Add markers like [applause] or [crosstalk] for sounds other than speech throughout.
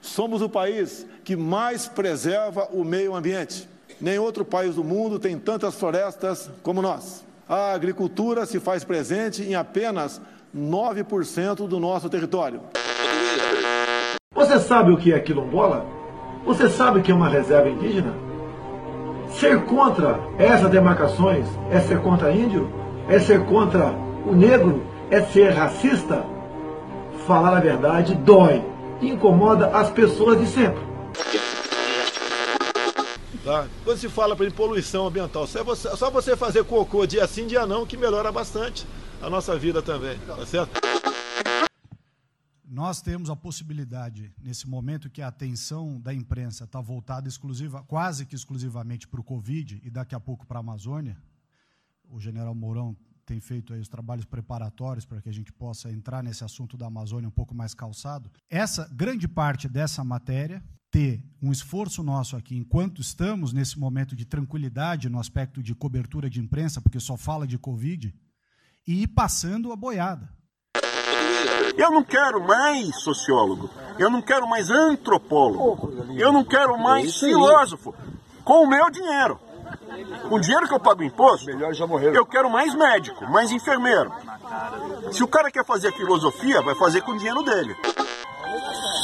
Somos o país que mais preserva o meio ambiente. Nem outro país do mundo tem tantas florestas como nós. A agricultura se faz presente em apenas 9% do nosso território. Você sabe o que é quilombola? Você sabe o que é uma reserva indígena? Ser contra essas demarcações é ser contra índio? É ser contra o negro? É ser racista? Falar a verdade dói e incomoda as pessoas de sempre. Tá? Quando se fala para poluição ambiental, só você, só você fazer cocô dia sim, dia não, que melhora bastante a nossa vida também, tá certo? Nós temos a possibilidade, nesse momento que a atenção da imprensa está voltada exclusiva, quase que exclusivamente para o Covid e daqui a pouco para a Amazônia, o general Mourão tem feito os trabalhos preparatórios para que a gente possa entrar nesse assunto da Amazônia um pouco mais calçado. Essa grande parte dessa matéria ter um esforço nosso aqui, enquanto estamos nesse momento de tranquilidade no aspecto de cobertura de imprensa, porque só fala de Covid, e ir passando a boiada. Eu não quero mais sociólogo, eu não quero mais antropólogo, eu não quero mais filósofo, com o meu dinheiro. Com o dinheiro que eu pago imposto, eu quero mais médico, mais enfermeiro. Se o cara quer fazer filosofia, vai fazer com o dinheiro dele.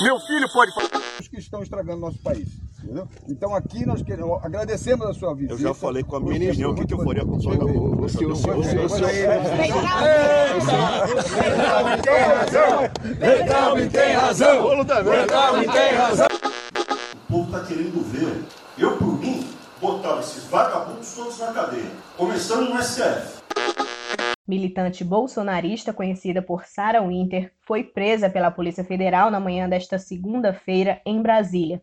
Meu filho pode fazer. Os que estão estragando nosso país. Entendeu? Então aqui nós queremos, agradecemos a sua visita. Eu já falei com a minha opinião o que, que eu faria com o senhor. O senhor tem razão! Legal tem razão! Legal tem razão! O povo está querendo ver. Eu, por mim, botava esses vagabundos todos na cadeia. Começando no STF. Militante bolsonarista conhecida por Sarah Winter foi presa pela Polícia Federal na manhã desta segunda-feira em Brasília.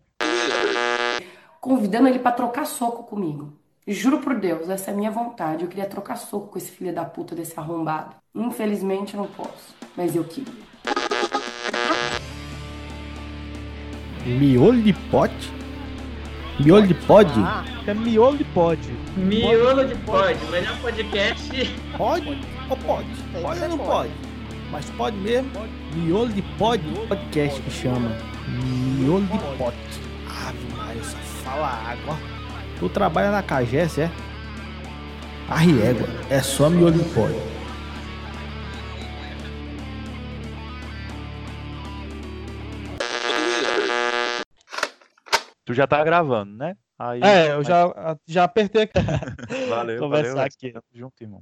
Convidando ele para trocar soco comigo. Juro por Deus, essa é a minha vontade. Eu queria trocar soco com esse filho da puta desse arrombado. Infelizmente não posso, mas eu queria. Miolho de pote? Miolho de pod? Ah, é miolo de pod. Miolo de pod, melhor podcast. Pode ou pode? Pode ou não pode? Mas pode mesmo? Miolo de pod podcast que chama. Miolo de pod. Ave Maria, só fala água. Tu trabalha na Cagés, é? Arriégua, é só miolo de pod. Tu já tá gravando, né? Aí, é, eu mas... já, já apertei aqui. [laughs] valeu, Conversar valeu. aqui. Junto, irmão.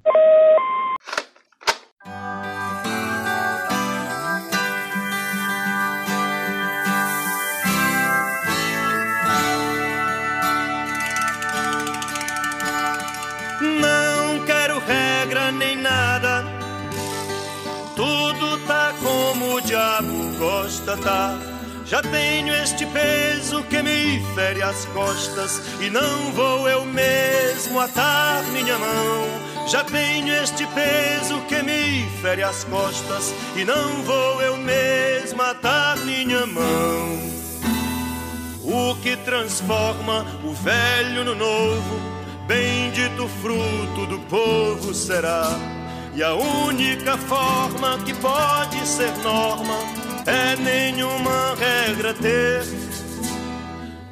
Já tenho este peso que me fere as costas e não vou eu mesmo atar minha mão. Já tenho este peso que me fere as costas e não vou eu mesmo atar minha mão. O que transforma o velho no novo, bendito fruto do povo será. E a única forma que pode ser norma é nenhuma regra ter,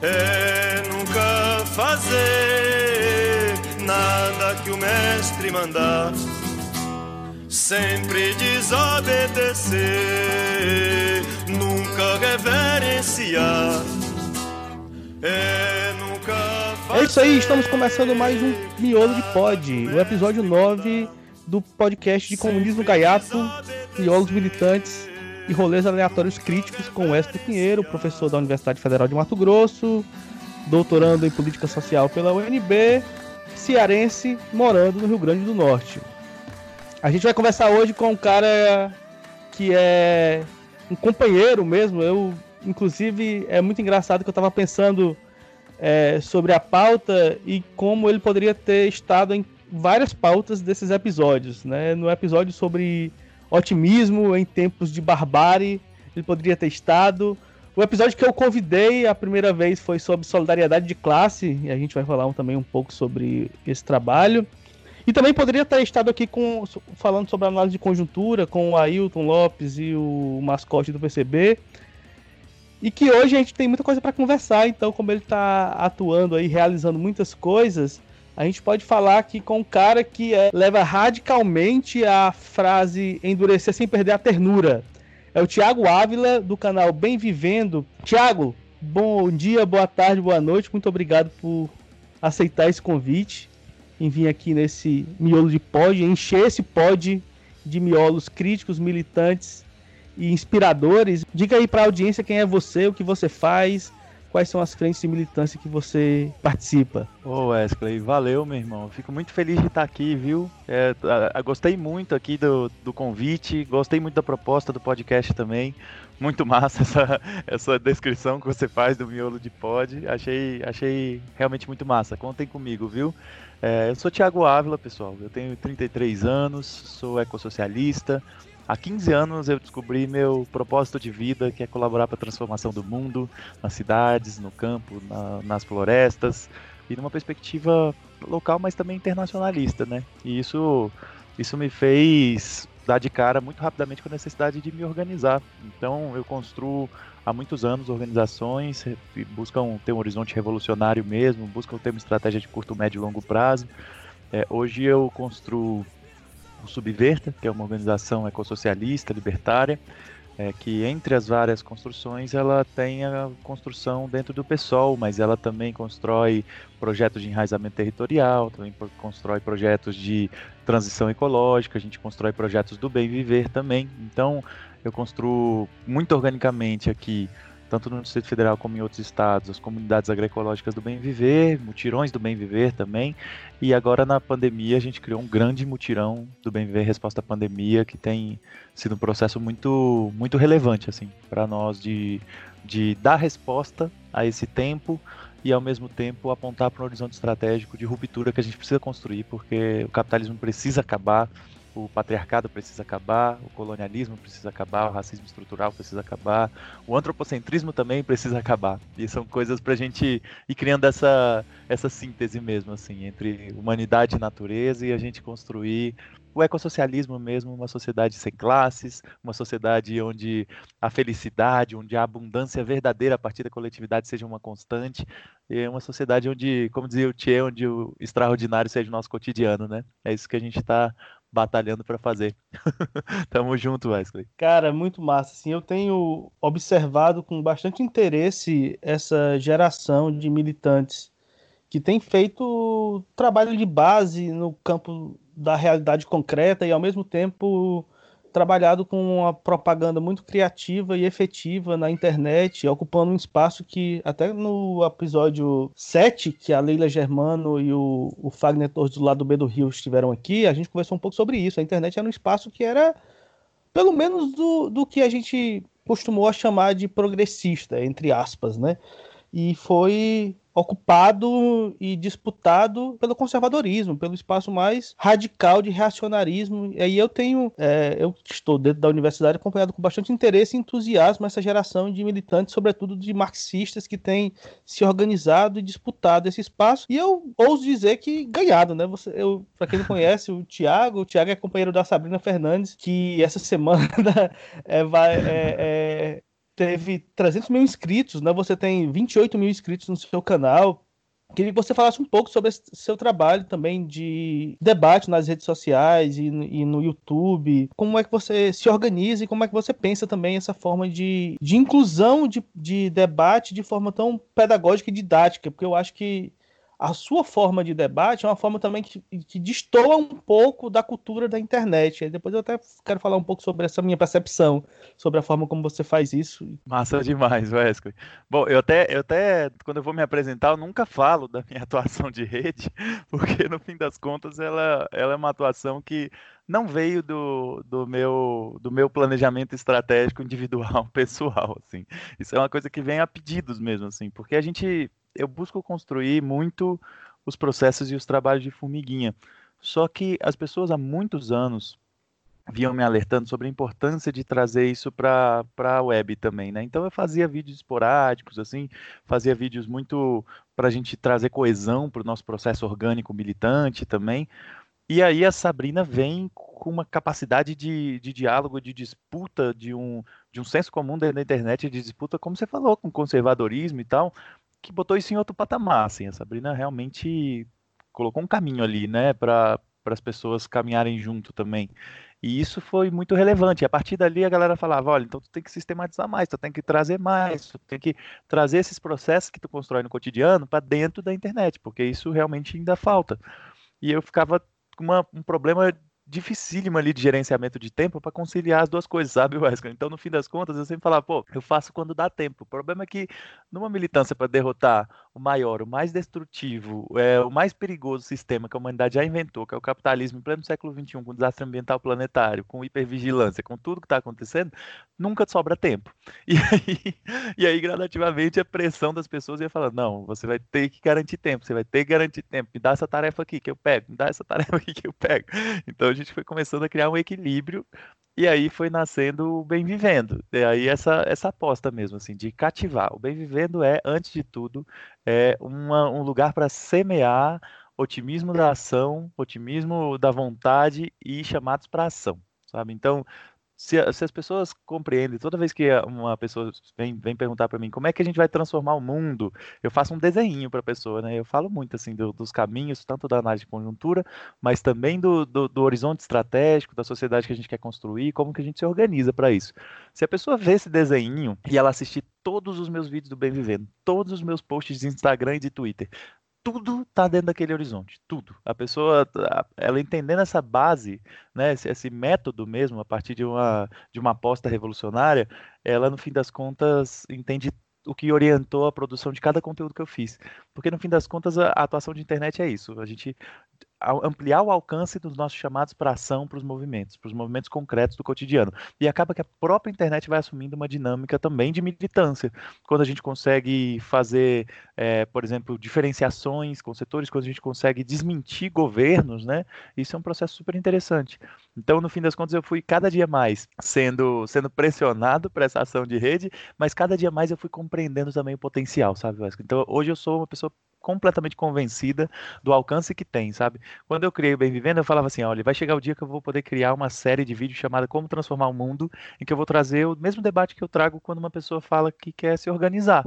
é nunca fazer nada que o mestre mandar, sempre desobedecer, nunca reverenciar. É, nunca é isso aí, estamos começando mais um Miolo de Pod, o episódio 9 do podcast de comunismo gaiato, miolos militantes e rolês aleatórios críticos com Wesley Pinheiro, professor da Universidade Federal de Mato Grosso, doutorando em política social pela UNB, cearense, morando no Rio Grande do Norte. A gente vai conversar hoje com um cara que é um companheiro mesmo. Eu, inclusive, é muito engraçado que eu estava pensando é, sobre a pauta e como ele poderia ter estado em várias pautas desses episódios, né? No episódio sobre otimismo em tempos de barbárie, ele poderia ter estado. O episódio que eu convidei a primeira vez foi sobre solidariedade de classe, e a gente vai falar também um pouco sobre esse trabalho. E também poderia ter estado aqui com, falando sobre análise de conjuntura com o Ailton Lopes e o mascote do PCB. E que hoje a gente tem muita coisa para conversar, então, como ele está atuando aí, realizando muitas coisas, a gente pode falar aqui com um cara que é, leva radicalmente a frase endurecer sem perder a ternura. É o Tiago Ávila, do canal Bem Vivendo. Tiago, bom dia, boa tarde, boa noite. Muito obrigado por aceitar esse convite em vir aqui nesse miolo de pod, encher esse pod de miolos críticos, militantes e inspiradores. Diga aí para a audiência quem é você, o que você faz, quais são as frentes de militância que você participa. Ô Wesley, valeu, meu irmão. Fico muito feliz de estar aqui, viu? É, gostei muito aqui do, do convite, gostei muito da proposta do podcast também. Muito massa [laughs] essa, essa descrição que você faz do miolo de pod. Achei, achei realmente muito massa. Contem comigo, viu? É, eu sou Thiago Ávila, pessoal. Eu tenho 33 anos, sou ecossocialista, Há 15 anos eu descobri meu propósito de vida, que é colaborar para a transformação do mundo, nas cidades, no campo, na, nas florestas, e numa perspectiva local, mas também internacionalista, né? E isso, isso me fez dar de cara muito rapidamente com a necessidade de me organizar. Então eu construo há muitos anos organizações que buscam ter um horizonte revolucionário mesmo, buscam ter uma estratégia de curto, médio e longo prazo. É, hoje eu construo o Subverta, que é uma organização ecossocialista, libertária, é, que entre as várias construções ela tem a construção dentro do PSOL, mas ela também constrói projetos de enraizamento territorial, também constrói projetos de transição ecológica, a gente constrói projetos do bem viver também. Então eu construo muito organicamente aqui tanto no Distrito Federal como em outros estados, as comunidades agroecológicas do Bem Viver, mutirões do Bem Viver também. E agora na pandemia a gente criou um grande mutirão do Bem Viver resposta à pandemia, que tem sido um processo muito muito relevante assim para nós de, de dar resposta a esse tempo e ao mesmo tempo apontar para um horizonte estratégico de ruptura que a gente precisa construir, porque o capitalismo precisa acabar o patriarcado precisa acabar, o colonialismo precisa acabar, o racismo estrutural precisa acabar, o antropocentrismo também precisa acabar. E são coisas para a gente ir criando essa, essa síntese mesmo, assim, entre humanidade e natureza e a gente construir o ecossocialismo mesmo, uma sociedade sem classes, uma sociedade onde a felicidade, onde a abundância verdadeira a partir da coletividade seja uma constante, e uma sociedade onde, como dizia o Tchê, onde o extraordinário seja o nosso cotidiano, né? É isso que a gente está batalhando para fazer. [laughs] Tamo junto, Wesley. Cara, muito massa. Assim, eu tenho observado com bastante interesse essa geração de militantes que tem feito trabalho de base no campo da realidade concreta e ao mesmo tempo trabalhado com uma propaganda muito criativa e efetiva na internet, ocupando um espaço que, até no episódio 7, que a Leila Germano e o, o Fagner Torres do lado do B do Rio estiveram aqui, a gente conversou um pouco sobre isso. A internet era um espaço que era, pelo menos, do, do que a gente costumou chamar de progressista, entre aspas, né? E foi ocupado e disputado pelo conservadorismo, pelo espaço mais radical de reacionarismo. E aí eu tenho, é, eu estou dentro da universidade acompanhado com bastante interesse e entusiasmo essa geração de militantes, sobretudo de marxistas que têm se organizado e disputado esse espaço. E eu ouso dizer que ganhado, né? Você, eu, para quem não conhece, o Tiago, o Tiago é companheiro da Sabrina Fernandes, que essa semana [laughs] é, vai, é, é teve 300 mil inscritos, né? Você tem 28 mil inscritos no seu canal. Queria que você falasse um pouco sobre esse seu trabalho também de debate nas redes sociais e e no, YouTube. Como é que você se organiza e como é que você pensa também essa forma de, de inclusão de, de debate de forma tão pedagógica e didática? Porque eu acho que a sua forma de debate é uma forma também que, que destoa um pouco da cultura da internet. Aí depois eu até quero falar um pouco sobre essa minha percepção, sobre a forma como você faz isso. Massa demais, Wesley. Bom, eu até, eu até, quando eu vou me apresentar, eu nunca falo da minha [laughs] atuação de rede, porque no fim das contas ela, ela é uma atuação que não veio do, do, meu, do meu planejamento estratégico individual, [laughs] pessoal, assim. Isso é uma coisa que vem a pedidos mesmo, assim, porque a gente eu busco construir muito os processos e os trabalhos de formiguinha. Só que as pessoas há muitos anos vinham me alertando sobre a importância de trazer isso para a web também, né? Então eu fazia vídeos esporádicos, assim, fazia vídeos muito para a gente trazer coesão para o nosso processo orgânico militante também, E aí a Sabrina vem com uma capacidade de, de diálogo, de disputa, de um, de um senso comum da internet, de disputa, como você falou, com conservadorismo e tal, que botou isso em outro patamar. Assim. A Sabrina realmente colocou um caminho ali, né, para as pessoas caminharem junto também. E isso foi muito relevante. A partir dali a galera falava, olha, então tu tem que sistematizar mais, tu tem que trazer mais, tu tem que trazer esses processos que tu constrói no cotidiano para dentro da internet, porque isso realmente ainda falta. E eu ficava com uma, um problema dificílimo ali de gerenciamento de tempo para conciliar as duas coisas, sabe, [laughs] Wesley? Então, no fim das contas, eu sempre falava, pô, eu faço quando dá tempo. O problema é que numa militância para derrotar o maior, o mais destrutivo, é, o mais perigoso sistema que a humanidade já inventou, que é o capitalismo em pleno século XXI, com desastre ambiental planetário, com hipervigilância, com tudo que está acontecendo, nunca sobra tempo. [laughs] E aí, e aí, gradativamente, a pressão das pessoas ia falando, não, você vai ter que garantir tempo, você vai ter que garantir tempo, me dá essa tarefa aqui que eu pego, me dá essa [laughs] tarefa aqui que eu pego. Então, gente foi começando a criar um equilíbrio e aí foi nascendo o Bem Vivendo. E aí essa, essa aposta mesmo, assim, de cativar. O Bem Vivendo é, antes de tudo, é uma, um lugar para semear otimismo da ação, otimismo da vontade e chamados para ação, sabe? Então, se, se, as pessoas compreendem, toda vez que uma pessoa vem, vem perguntar para mim como é que a gente vai transformar o mundo, eu faço um desenho para a pessoa, né? Eu falo muito assim do, dos caminhos, tanto da análise de conjuntura, mas também do, do, do, horizonte estratégico, da sociedade que a gente quer construir, como que a gente se organiza para isso. Se a pessoa vê esse desenho e ela assistir todos os meus vídeos do Bem Vivendo, todos os meus posts de Instagram e de Twitter, tudo está dentro daquele horizonte, tudo. A pessoa, ela entendendo essa base, né, esse, esse, método mesmo, a partir de uma, de uma aposta revolucionária, ela, no fim das contas, entende o que orientou a produção de cada conteúdo que eu fiz. Porque, no fim das contas, a, a atuação de internet é isso. A gente ampliar o alcance dos nossos chamados para ação para os movimentos, para os movimentos concretos do cotidiano. E acaba que a própria internet vai assumindo uma dinâmica também de militância. Quando a gente consegue fazer, é, por exemplo, diferenciações com setores, quando a gente consegue desmentir governos, né? Isso é um processo super interessante. Então, no fim das contas, eu fui cada dia mais sendo, sendo pressionado para essa ação de rede, mas cada dia mais eu fui compreendendo também o potencial, sabe, Vasco? Então, hoje eu sou uma pessoa completamente convencida do alcance que tem, sabe? Quando eu criei o Bem Vivendo, eu falava assim, olha, vai chegar o dia que eu vou poder criar uma série de vídeos chamada Como Transformar o Mundo, em que eu vou trazer o mesmo debate que eu trago quando uma pessoa fala que quer se organizar.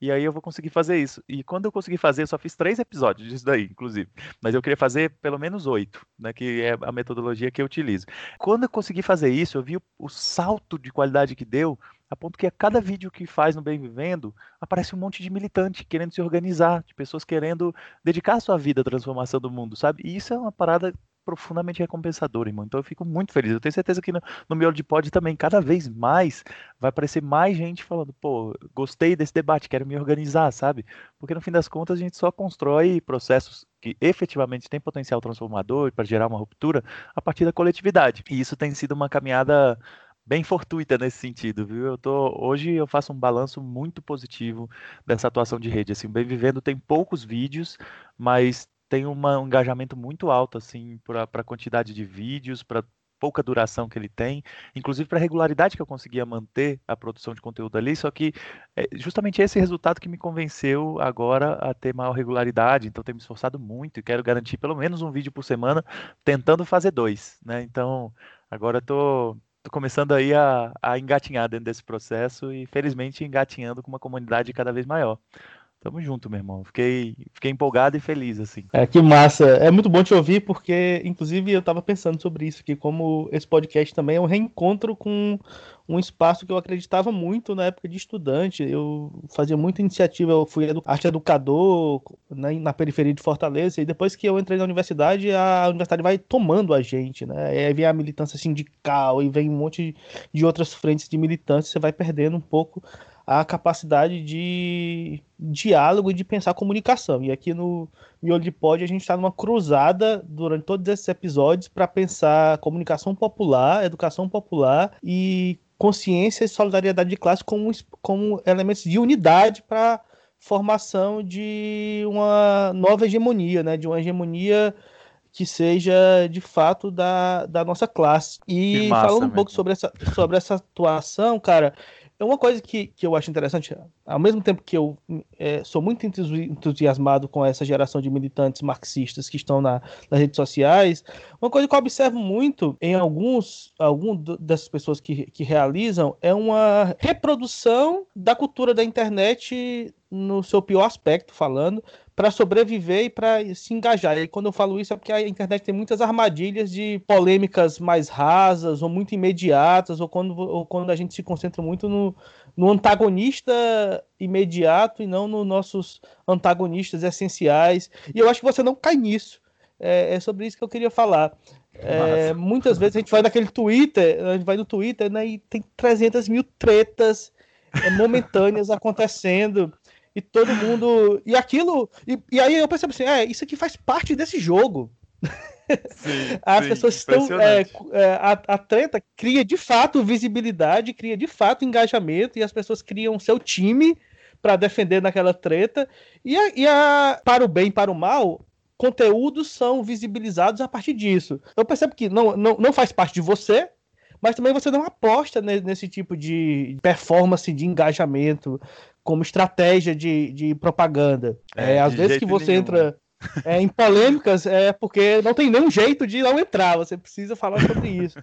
E aí eu vou conseguir fazer isso. E quando eu consegui fazer, eu só fiz três episódios disso daí, inclusive. Mas eu queria fazer pelo menos oito, né? Que é a metodologia que eu utilizo. Quando eu consegui fazer isso, eu vi o, o salto de qualidade que deu a ponto que a cada vídeo que faz no Bem Vivendo, aparece um monte de militante querendo se organizar, de pessoas querendo dedicar sua vida à transformação do mundo, sabe? E isso é uma parada profundamente recompensadora, irmão. Então eu fico muito feliz. Eu tenho certeza que no, no Miolo de Pod também, cada vez mais, vai aparecer mais gente falando, pô, gostei desse debate, quero me organizar, sabe? Porque no fim das contas a gente só constrói processos que efetivamente têm potencial transformador para gerar uma ruptura a partir da coletividade. E isso tem sido uma caminhada bem fortuita nesse sentido, viu? Eu tô hoje eu faço um balanço muito positivo dessa atuação de rede. Assim, o Bem Vivendo tem poucos vídeos, mas tem uma, um engajamento muito alto assim para a quantidade de vídeos, para pouca duração que ele tem, inclusive para a regularidade que eu conseguia manter a produção de conteúdo ali, só que é justamente esse resultado que me convenceu agora a ter maior regularidade, então tenho me esforçado muito e quero garantir pelo menos um vídeo por semana, tentando fazer dois, né? Então, agora estou começando aí a, a engatinhar dentro desse processo e felizmente engatinhando com uma comunidade cada vez maior. Tamo junto, meu irmão. Fiquei, fiquei empolgado e feliz, assim. É, que massa. É muito bom te ouvir, porque, inclusive, eu tava pensando sobre isso, que como esse podcast também é um reencontro com um espaço que eu acreditava muito na época de estudante. Eu fazia muita iniciativa, eu fui edu arte educador né, na periferia de Fortaleza, e depois que eu entrei na universidade, a universidade vai tomando a gente, né? E aí vem a militância sindical, e vem um monte de outras frentes de militância, você vai perdendo um pouco a capacidade de diálogo e de pensar comunicação. E aqui no Miolo de Pod a gente está numa cruzada durante todos esses episódios para pensar comunicação popular, educação popular e consciência e solidariedade de classe como, como elementos de unidade para formação de uma nova hegemonia, né? de uma hegemonia que seja de fato da, da nossa classe. E falando um pouco sobre essa, sobre essa atuação, cara, é uma coisa que, que eu acho interessante, ao mesmo tempo que eu é, sou muito entusiasmado com essa geração de militantes marxistas que estão na, nas redes sociais, uma coisa que eu observo muito em alguns, algum dessas pessoas que, que realizam é uma reprodução da cultura da internet no seu pior aspecto, falando, para sobreviver e para se engajar. E quando eu falo isso é porque a internet tem muitas armadilhas de polêmicas mais rasas ou muito imediatas, ou quando, ou quando a gente se concentra muito no, no antagonista imediato e não nos nossos antagonistas essenciais. E eu acho que você não cai nisso. É, é sobre isso que eu queria falar. É, muitas vezes a gente vai naquele Twitter, a gente vai no Twitter né, e tem 300 mil tretas é, momentâneas acontecendo e todo mundo. E aquilo. E, e aí eu percebo assim: é, isso aqui faz parte desse jogo. Sim, [laughs] As sim, pessoas estão. É, é, a, a treta cria de fato visibilidade, cria de fato engajamento, e as pessoas criam seu time para defender naquela treta. E, a, e a, para o bem e para o mal, conteúdos são visibilizados a partir disso. Eu percebo que não, não, não faz parte de você, mas também você não aposta nesse tipo de performance de engajamento como estratégia de, de propaganda. É, é às vezes que você nenhum. entra é, em polêmicas é porque não tem nenhum jeito de não entrar, você precisa falar sobre isso.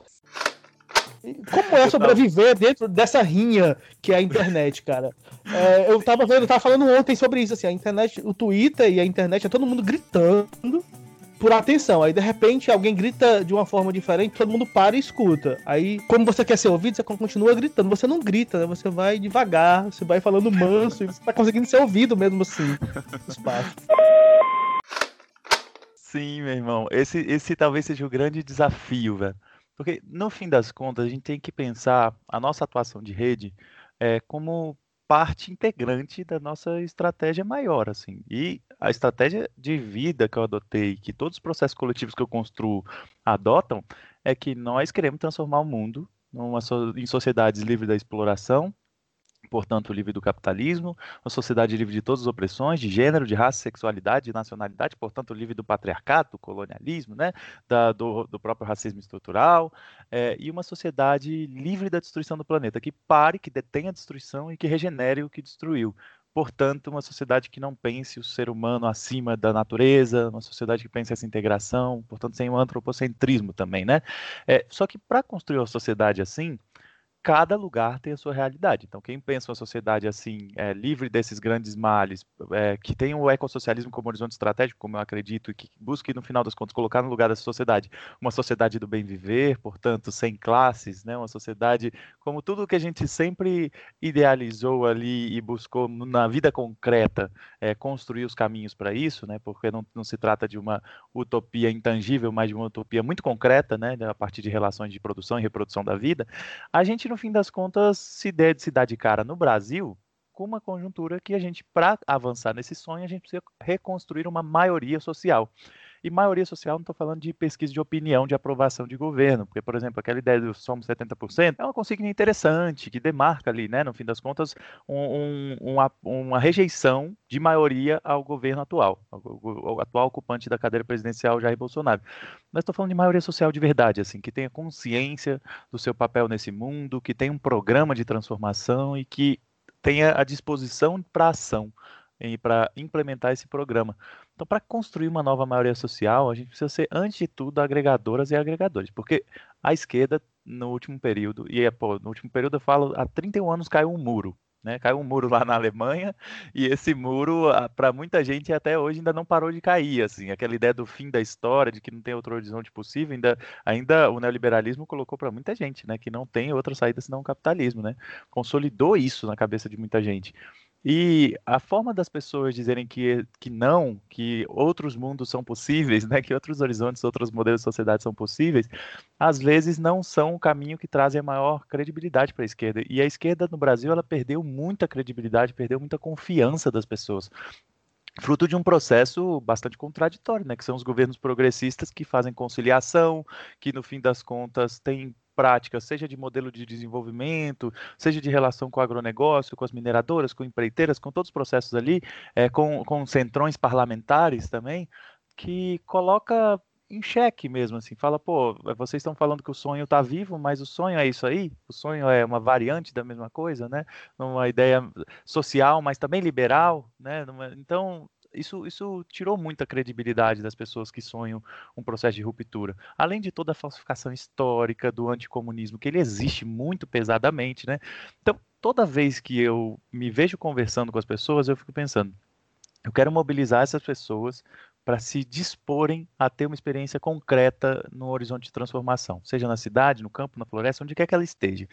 Como é sobreviver dentro dessa rinha que é a internet, cara? É, eu tava vendo, eu tava falando ontem sobre isso, assim, a internet, o Twitter e a internet é todo mundo gritando por atenção. Aí de repente alguém grita de uma forma diferente, todo mundo para e escuta. Aí, como você quer ser ouvido, você continua gritando. Você não grita, né? Você vai devagar, você vai falando manso, e você tá conseguindo ser ouvido mesmo assim. [laughs] Espaço. Sim, meu irmão. Esse, esse talvez seja o grande desafio, velho. Porque, no fim das contas, a gente tem que pensar a nossa atuação de rede é, como parte integrante da nossa estratégia maior, assim. E a estratégia de vida que eu adotei, que todos os processos coletivos que eu construo adotam, é que nós queremos transformar o mundo numa, em sociedades livres da exploração, portanto, livre do capitalismo, uma sociedade livre de todas as opressões, de gênero, de raça, sexualidade, de nacionalidade, portanto, livre do patriarcado, do colonialismo, né, da, do, do, próprio racismo estrutural, é, e uma sociedade livre da destruição do planeta, que pare, que detenha a destruição e que regenere o que destruiu. Portanto, uma sociedade que não pense o ser humano acima da natureza, uma sociedade que pense essa integração, portanto, sem o antropocentrismo também, né? É, só que para construir uma sociedade assim, cada lugar tem a sua realidade. Então, quem pensa uma sociedade assim, é, livre desses grandes males, é, que tem o ecossocialismo como horizonte estratégico, como eu acredito, e que busque, no final das contas, colocar no lugar dessa sociedade uma sociedade do bem viver, portanto, sem classes, né, uma sociedade como tudo que a gente sempre idealizou ali e buscou na vida concreta, é, construir os caminhos para isso, né, porque não, não se trata de uma utopia intangível, mas de uma utopia muito concreta, né, a partir de relações de produção e reprodução da vida, a gente no fim das contas, se, der, se dá de cara no Brasil com uma conjuntura que a gente, para avançar nesse sonho, a gente precisa reconstruir uma maioria social. E maioria social, não estou falando de pesquisa de opinião, de aprovação de governo, porque, por exemplo, aquela ideia do somos 70% é uma consigna interessante, que demarca ali, né, no fim das contas, um, um, uma, uma, rejeição de maioria ao governo atual, ao, atual ocupante da cadeira presidencial, Jair Bolsonaro. Mas estou falando de maioria social de verdade, assim, que tenha consciência do seu papel nesse mundo, que tenha um programa de transformação e que tenha a disposição para ação para implementar esse programa. Então, para construir uma nova maioria social, a gente precisa ser, antes de tudo, agregadoras e agregadores, porque a esquerda, no último período, e é, pô, no último período eu falo, há 31 anos caiu um muro. Né, caiu um muro [laughs] lá na Alemanha e esse muro, para muita gente até hoje ainda não parou de cair, assim, aquela ideia do fim da história, de que não tem outro horizonte possível, ainda, ainda o neoliberalismo colocou para muita gente, né, que não tem outra saída senão o capitalismo, né, consolidou isso na cabeça de muita gente. E a forma das pessoas dizerem que, que não, que outros mundos são possíveis, [laughs] né, que outros horizontes, outros modelos de sociedade são possíveis, às vezes não são o caminho que trazem a maior credibilidade para a esquerda. E a esquerda no Brasil, ela perdeu muita credibilidade, perdeu muita confiança das pessoas fruto de um processo bastante contraditório, né, que são os governos progressistas que fazem conciliação, que no fim das contas têm práticas, seja de modelo de desenvolvimento, seja de relação com o agronegócio, com as mineradoras, com empreiteiras, com todos os processos ali, é, com, com centrões parlamentares também, que coloca em xeque mesmo, assim. Fala, pô, vocês estão falando que o sonho está vivo, mas o sonho é isso aí? O sonho é uma variante da mesma coisa, né? Uma ideia social, mas também liberal, né? Então, isso, isso tirou muita credibilidade das pessoas que sonham um processo de ruptura. Além de toda a falsificação histórica do anticomunismo, que ele existe muito pesadamente, né? Então, toda vez que eu me vejo conversando com as pessoas, eu fico pensando, eu quero mobilizar essas pessoas para se disporem a ter uma experiência concreta no horizonte de transformação, seja na cidade, no campo, na floresta, onde quer que ela esteja.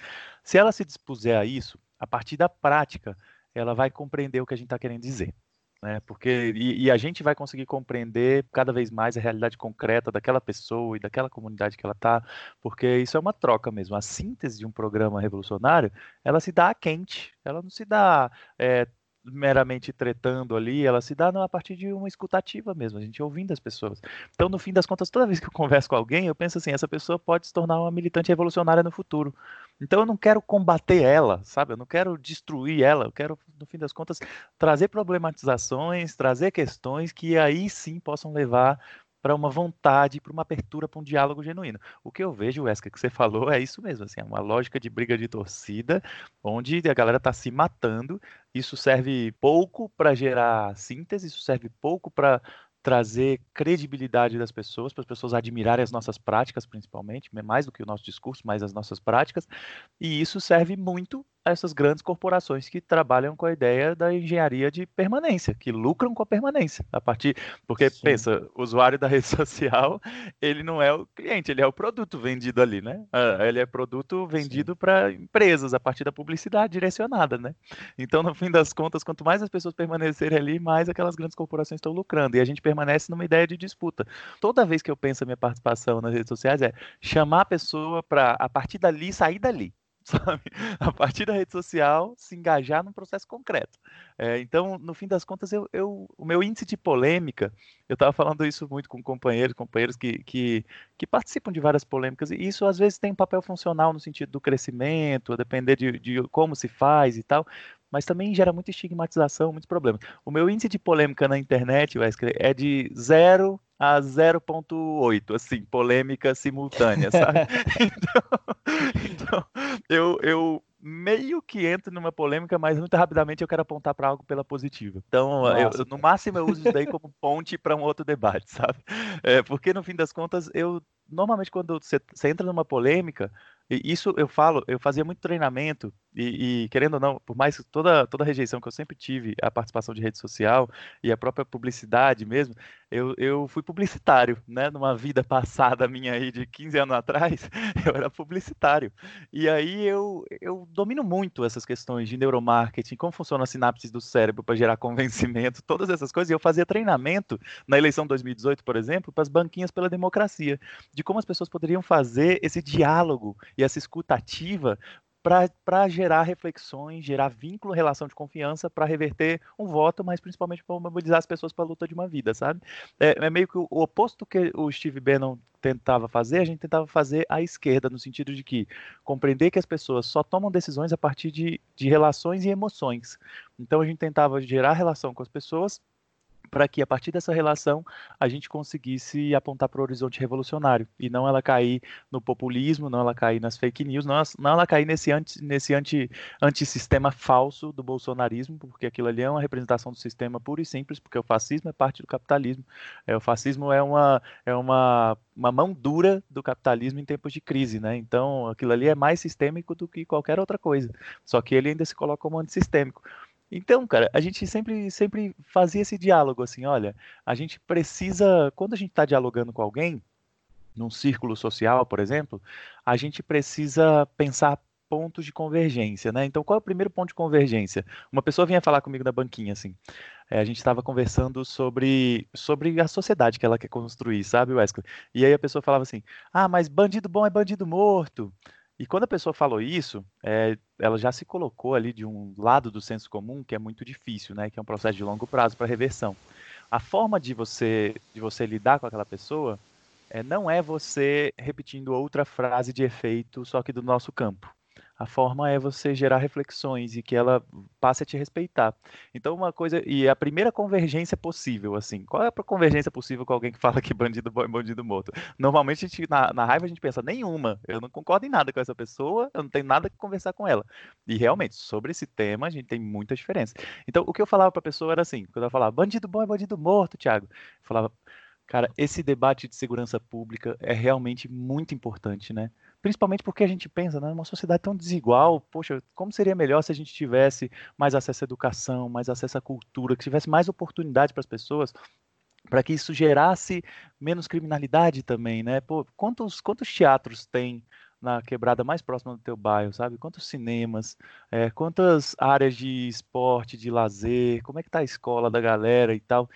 Se ela se dispuser a isso, a partir da prática, ela vai compreender o que a gente está querendo dizer. Né? Porque, e, e, a gente vai conseguir compreender cada vez mais a realidade concreta daquela pessoa e daquela comunidade que ela está, porque isso é uma troca mesmo. A síntese de um programa revolucionário, ela se dá a quente, ela não se dá é, meramente tretando ali, ela se dá a partir de uma escutativa mesmo, a gente ouvindo as pessoas. Então, no fim das contas, toda vez que eu [laughs] converso com alguém, eu penso assim, essa pessoa pode se tornar uma militante revolucionária no futuro. Então, eu não quero combater ela, sabe? Eu não quero destruir ela, eu quero, no fim das contas, trazer problematizações, trazer questões que aí sim possam levar para uma vontade, para uma abertura, para um diálogo genuíno. O que eu vejo, Wesker, que você falou, é isso mesmo, assim, é uma lógica de briga de torcida, onde a galera está se matando, isso serve pouco para gerar síntese, isso serve pouco para trazer credibilidade das pessoas, para as pessoas admirarem as nossas práticas, principalmente, mais do que o nosso discurso, mais as nossas práticas, e isso serve muito a essas grandes corporações que trabalham com a ideia da engenharia de permanência, que lucram com a permanência, a partir, porque Sim. pensa, o usuário da [laughs] rede social, ele não é o cliente, ele é o produto vendido ali, né? Ah, ele é produto vendido para empresas a partir da publicidade direcionada, né? Então, no fim das contas, quanto mais as pessoas permanecerem ali, mais aquelas grandes corporações estão lucrando, e a gente permanece numa ideia de disputa. Toda vez que eu penso a minha participação nas redes sociais é chamar a pessoa para a partir dali sair dali. Sabe? [laughs] A partir da rede social, se engajar num processo concreto. É, então, no fim das contas, eu, eu, o meu índice de polêmica, eu estava falando isso muito com companheiros, companheiros que, que, que, participam de várias polêmicas, e isso às vezes tem um papel funcional no sentido do crescimento, a depender de, de como se faz e tal, mas também gera muita estigmatização, muitos problemas. O meu índice de polêmica na internet, Wesley, é de 0 a 0.8, assim, polêmica simultânea, [laughs] sabe? então, [laughs] então eu, eu meio que entro numa polêmica, mas muito rapidamente eu quero apontar para algo pela positiva. Então, eu, no máximo eu uso isso daí [laughs] como ponte para um outro debate, sabe? É, porque no fim das contas, eu normalmente quando você, você entra numa polêmica, isso eu falo, eu fazia muito treinamento, e, e, querendo ou não, por mais toda, toda a rejeição que eu sempre tive à participação de rede social e a própria publicidade mesmo, eu, eu fui publicitário, né? Numa vida [laughs] passada minha aí de 15 anos atrás, [laughs] eu era publicitário. E aí eu, eu domino muito essas questões de neuromarketing, como funciona as sinapses do cérebro para gerar [laughs] convencimento, todas essas coisas. E eu fazia treinamento na eleição 2018, por exemplo, para as banquinhas pela democracia, de como as pessoas poderiam fazer esse diálogo e essa escutativa para gerar reflexões, gerar vínculo, relação de confiança, para reverter um voto, mas principalmente para mobilizar as pessoas para a luta de uma vida, sabe? É, é, meio que o, oposto que o Steve Bannon tentava fazer, a gente tentava fazer à esquerda, no sentido de que compreender que as pessoas só tomam decisões a partir de, de relações e emoções. Então a gente tentava gerar relação com as pessoas para que a partir dessa relação a gente conseguisse apontar para o horizonte revolucionário e não ela cair no populismo, não ela cair nas fake news, não, não ela cair nesse anti, nesse anti, antissistema falso do bolsonarismo, porque aquilo ali é uma representação do sistema puro e simples, porque o fascismo é parte do capitalismo. É, o fascismo é uma é uma, uma mão dura do capitalismo em tempos de crise, né? Então aquilo ali é mais sistêmico do que qualquer outra coisa. Só que ele ainda se coloca como antissistêmico. Então, cara, a gente sempre, sempre fazia esse diálogo assim, olha, a gente precisa, quando a gente está dialogando com alguém, num círculo social, por exemplo, a gente precisa pensar pontos de convergência, né? Então, qual é o primeiro ponto de convergência? Uma pessoa vinha falar comigo na banquinha, assim, é, a gente estava conversando sobre, sobre a sociedade que ela quer construir, sabe, Wesley? E aí a pessoa falava assim, ah, mas bandido bom é bandido morto. E quando a pessoa falou isso, é, ela já se colocou ali de um lado do senso comum que é muito difícil, né? Que é um processo de longo prazo para reversão. A forma de você de você lidar com aquela pessoa é, não é você repetindo outra frase de efeito, só que do nosso campo. A forma é você gerar reflexões e que ela passe a te respeitar. Então, uma coisa. E a primeira convergência possível, assim. Qual é a convergência possível com alguém que fala que bandido bom é bandido morto? Normalmente, gente, na, na, raiva, a gente pensa: nenhuma. Eu não concordo em nada com essa pessoa, eu não tenho nada que conversar com ela. E realmente, sobre esse tema, a gente tem muita diferença. Então, o que eu falava para a pessoa era assim: quando ela falava, bandido bom é bandido morto, Thiago. Eu falava. Cara, esse debate de segurança pública é realmente muito importante, né? Principalmente porque a gente pensa, né, numa sociedade tão desigual, poxa, como seria melhor se a gente tivesse mais acesso à educação, mais acesso à cultura, que tivesse mais oportunidade para as pessoas, para que isso gerasse menos criminalidade também, né? Pô, quantos, quantos teatros tem na quebrada mais próxima do teu bairro, sabe? Quantos cinemas, é, quantas áreas de esporte, de lazer, como é que tá a escola da galera e tal.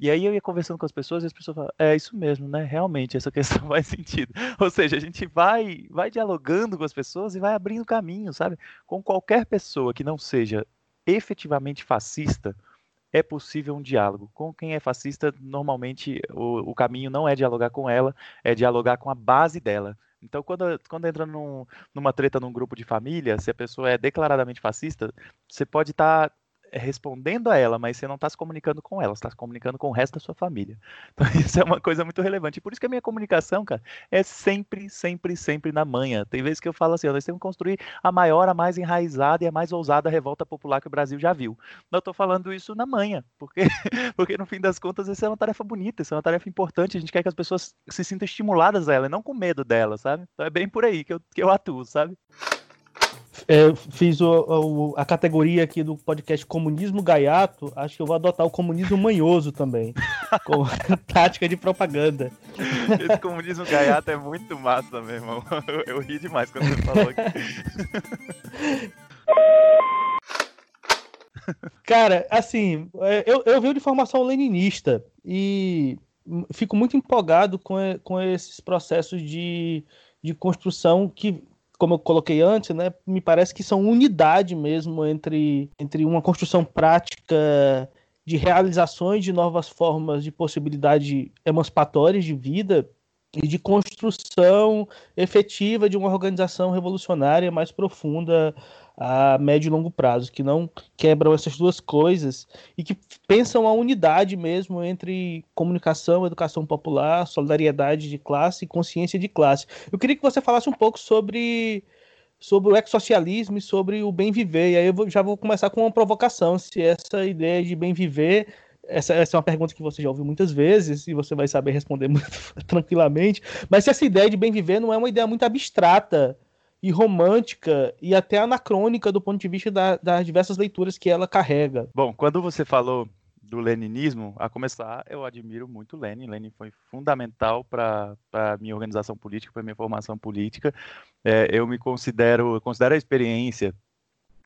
E aí eu ia conversando com as pessoas e as pessoas falavam, é isso mesmo, né? Realmente, essa [laughs] questão faz sentido. Ou seja, a gente vai, vai dialogando com as pessoas e vai abrindo caminho, sabe? Com qualquer pessoa que não seja efetivamente fascista, é possível um diálogo. Com quem é fascista, normalmente o, o caminho não é dialogar com ela, é dialogar com a base dela. Então, quando, quando entra num, numa treta num grupo de família, se a pessoa é declaradamente fascista, você pode estar tá respondendo a ela, mas você não está se comunicando com ela, você está se comunicando com o resto da sua família. [laughs] Então, isso é uma coisa muito relevante. E por isso que a minha comunicação, cara, é sempre, sempre, sempre na manhã. Tem vezes que eu falo assim, nós temos que construir a maior, a mais enraizada e a mais ousada revolta popular que o Brasil já viu. Eu estou falando isso na manhã, porque, [laughs] porque no fim das contas, isso é uma tarefa bonita, isso é uma tarefa importante. A gente quer que as pessoas se sintam estimuladas a ela, e não com medo dela, sabe? Então é bem por aí que eu, que eu atuo, sabe? É, fiz o, o, a categoria aqui do podcast Comunismo Gaiato. Acho que eu vou adotar o comunismo manhoso também. [laughs] como [laughs] tática de propaganda. Esse comunismo gaiato é muito massa, meu irmão. Eu, eu ri demais quando você falou aqui. [laughs] Cara, assim, é, eu, eu venho de formação leninista e fico muito empolgado com, com esses processos de, de construção que como eu coloquei antes, né, me parece que são unidade mesmo entre, entre uma construção prática de realizações de novas formas de possibilidade emancipatórias de vida e de construção efetiva de uma organização revolucionária mais profunda a médio e longo prazo, que não quebram essas duas coisas e que pensam a unidade mesmo entre comunicação, educação popular, solidariedade de classe e consciência de classe. Eu queria que você falasse um pouco sobre sobre o ecossocialismo e sobre o bem viver. E aí eu vou, já vou começar com uma provocação, se essa ideia de bem viver essa, essa, é uma pergunta que você já ouviu muitas vezes e você vai saber responder [laughs] muito tranquilamente. Mas se essa ideia de bem viver não é uma ideia muito abstrata e romântica e até anacrônica do ponto de vista da, das diversas leituras que ela carrega. Bom, quando você falou do leninismo, a começar, eu admiro muito Lenin. Lenin foi fundamental para a minha organização política, para minha formação política. É, eu me considero, eu considero a experiência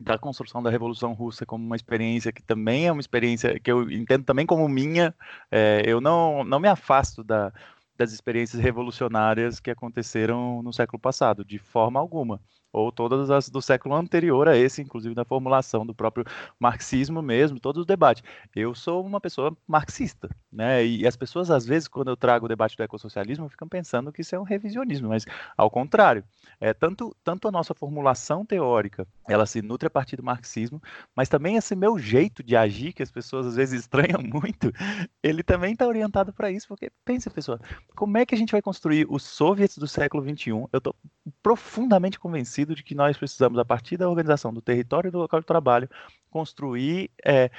da construção da Revolução Russa como uma experiência que também é uma experiência que eu entendo também como minha. É, eu não, não me afasto da, das experiências revolucionárias que aconteceram no século passado, de forma alguma ou todas as do século anterior a esse, inclusive da formulação do próprio marxismo mesmo, todos os debates. Eu sou uma pessoa marxista, né? E as pessoas, às vezes, quando eu trago o debate do ecossocialismo, ficam pensando que isso é um revisionismo, mas ao contrário. É, tanto, tanto a nossa formulação teórica, ela se nutre a partir do marxismo, mas também esse meu jeito de agir, que as pessoas às vezes [laughs] estranham muito, ele também está orientado para isso, porque, pensa, pessoal, como é que a gente vai construir os soviets do século XXI? Eu estou profundamente convencido de que nós precisamos, a partir da organização do território e do local de trabalho, construir é,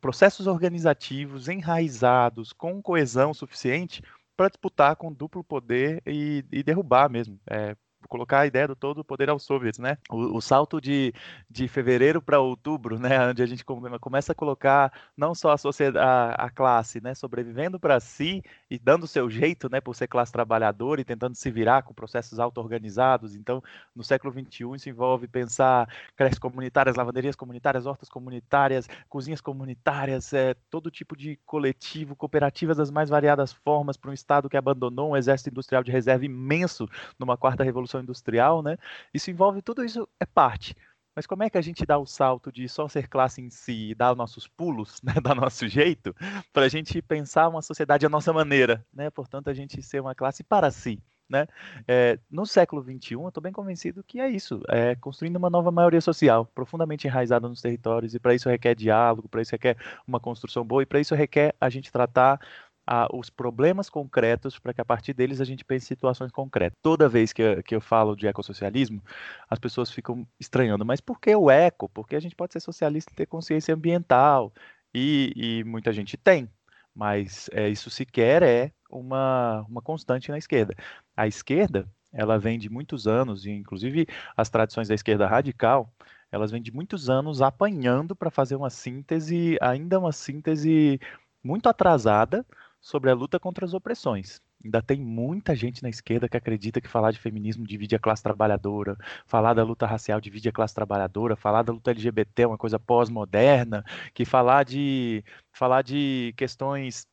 processos organizativos enraizados, com coesão suficiente para disputar com duplo poder e, e derrubar mesmo. É, colocar a ideia do todo poder aos soviets, né? O, o salto de, de fevereiro para outubro, né? [laughs] Onde a gente começa a colocar não só a sociedade, a, a classe, né? Sobrevivendo para si e dando o seu jeito, né? Por ser classe trabalhadora e tentando se virar com processos auto-organizados. Então, no século XXI, isso envolve pensar creches comunitárias, lavanderias comunitárias, hortas comunitárias, cozinhas comunitárias, é, todo tipo de coletivo, cooperativas das mais variadas formas para um Estado que abandonou um exército industrial de reserva imenso numa quarta revolução revolução industrial, né? Isso envolve tudo isso é parte. Mas como é que a gente dá o salto de só ser classe em si e dar nossos pulos, [laughs] né, dar nosso jeito, para a gente pensar uma sociedade à nossa maneira, né? Portanto, a gente ser uma classe para si, né? É, no século XXI, eu estou bem convencido que é isso, é construindo uma nova maioria social, profundamente enraizada nos territórios, e para isso requer diálogo, para isso requer uma construção boa, e para isso requer a gente tratar a, os problemas concretos para que a partir deles a gente pense em situações concretas. Toda vez que eu, que eu falo de ecossocialismo, as pessoas ficam estranhando, mas por que o eco? Porque a gente pode ser socialista e ter consciência ambiental, e, e muita gente tem, mas é, isso sequer é uma, uma constante na esquerda. A esquerda, ela vem de muitos anos, e inclusive as tradições da esquerda radical, elas vêm de muitos anos apanhando para fazer uma síntese, ainda uma síntese muito atrasada sobre a luta contra as opressões. Ainda tem muita gente na esquerda que acredita que falar de feminismo divide a classe trabalhadora, falar da luta racial divide a classe trabalhadora, falar da luta LGBT é uma coisa pós-moderna, que falar de falar de questões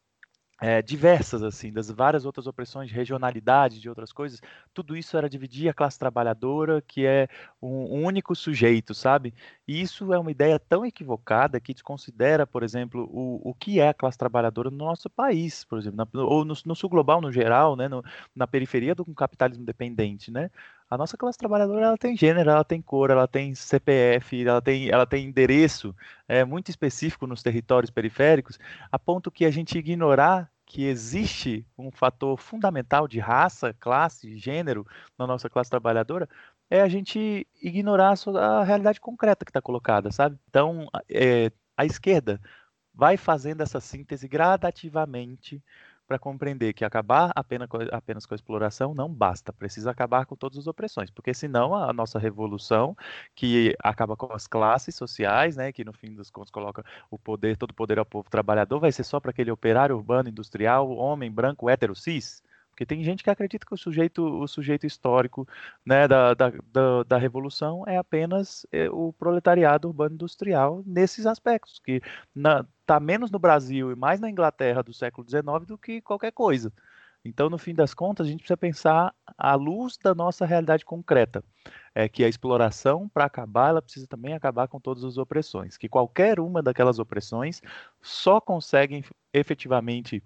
é, diversas, assim, das várias outras opressões de regionalidade, de outras coisas, tudo isso era dividir a classe trabalhadora, que é um, um, único sujeito, sabe? E isso é uma ideia tão equivocada que desconsidera, por exemplo, o, o que é a classe trabalhadora no nosso país, por exemplo, na, ou no, no, sul global no geral, né, no, na periferia do capitalismo dependente, né? A nossa classe trabalhadora ela tem gênero, ela tem cor, ela tem CPF, ela tem, ela tem endereço é, muito específico nos territórios periféricos, a ponto que a gente ignorar que existe um fator fundamental de raça, classe, gênero na nossa classe trabalhadora, é a gente ignorar a, realidade concreta que está colocada, sabe? Então, é, a esquerda vai fazendo essa síntese gradativamente para compreender que acabar apenas com, apenas com a exploração não basta, precisa acabar com todas as opressões, porque senão a, nossa revolução, que acaba com as classes sociais, né, que no fim dos contos coloca o poder, todo o poder ao povo trabalhador, vai ser só para aquele operário urbano, industrial, homem, branco, hétero, cis? Porque tem gente que acredita que o sujeito, o sujeito histórico né, da, da, da, da revolução é apenas é, o proletariado urbano industrial nesses aspectos, que está menos no Brasil e mais na Inglaterra do século XIX do que qualquer coisa. Então, no fim das contas, a gente precisa pensar à luz da nossa realidade concreta, é que a exploração, para acabar, ela precisa também acabar com todas as opressões, que qualquer uma daquelas opressões só conseguem efetivamente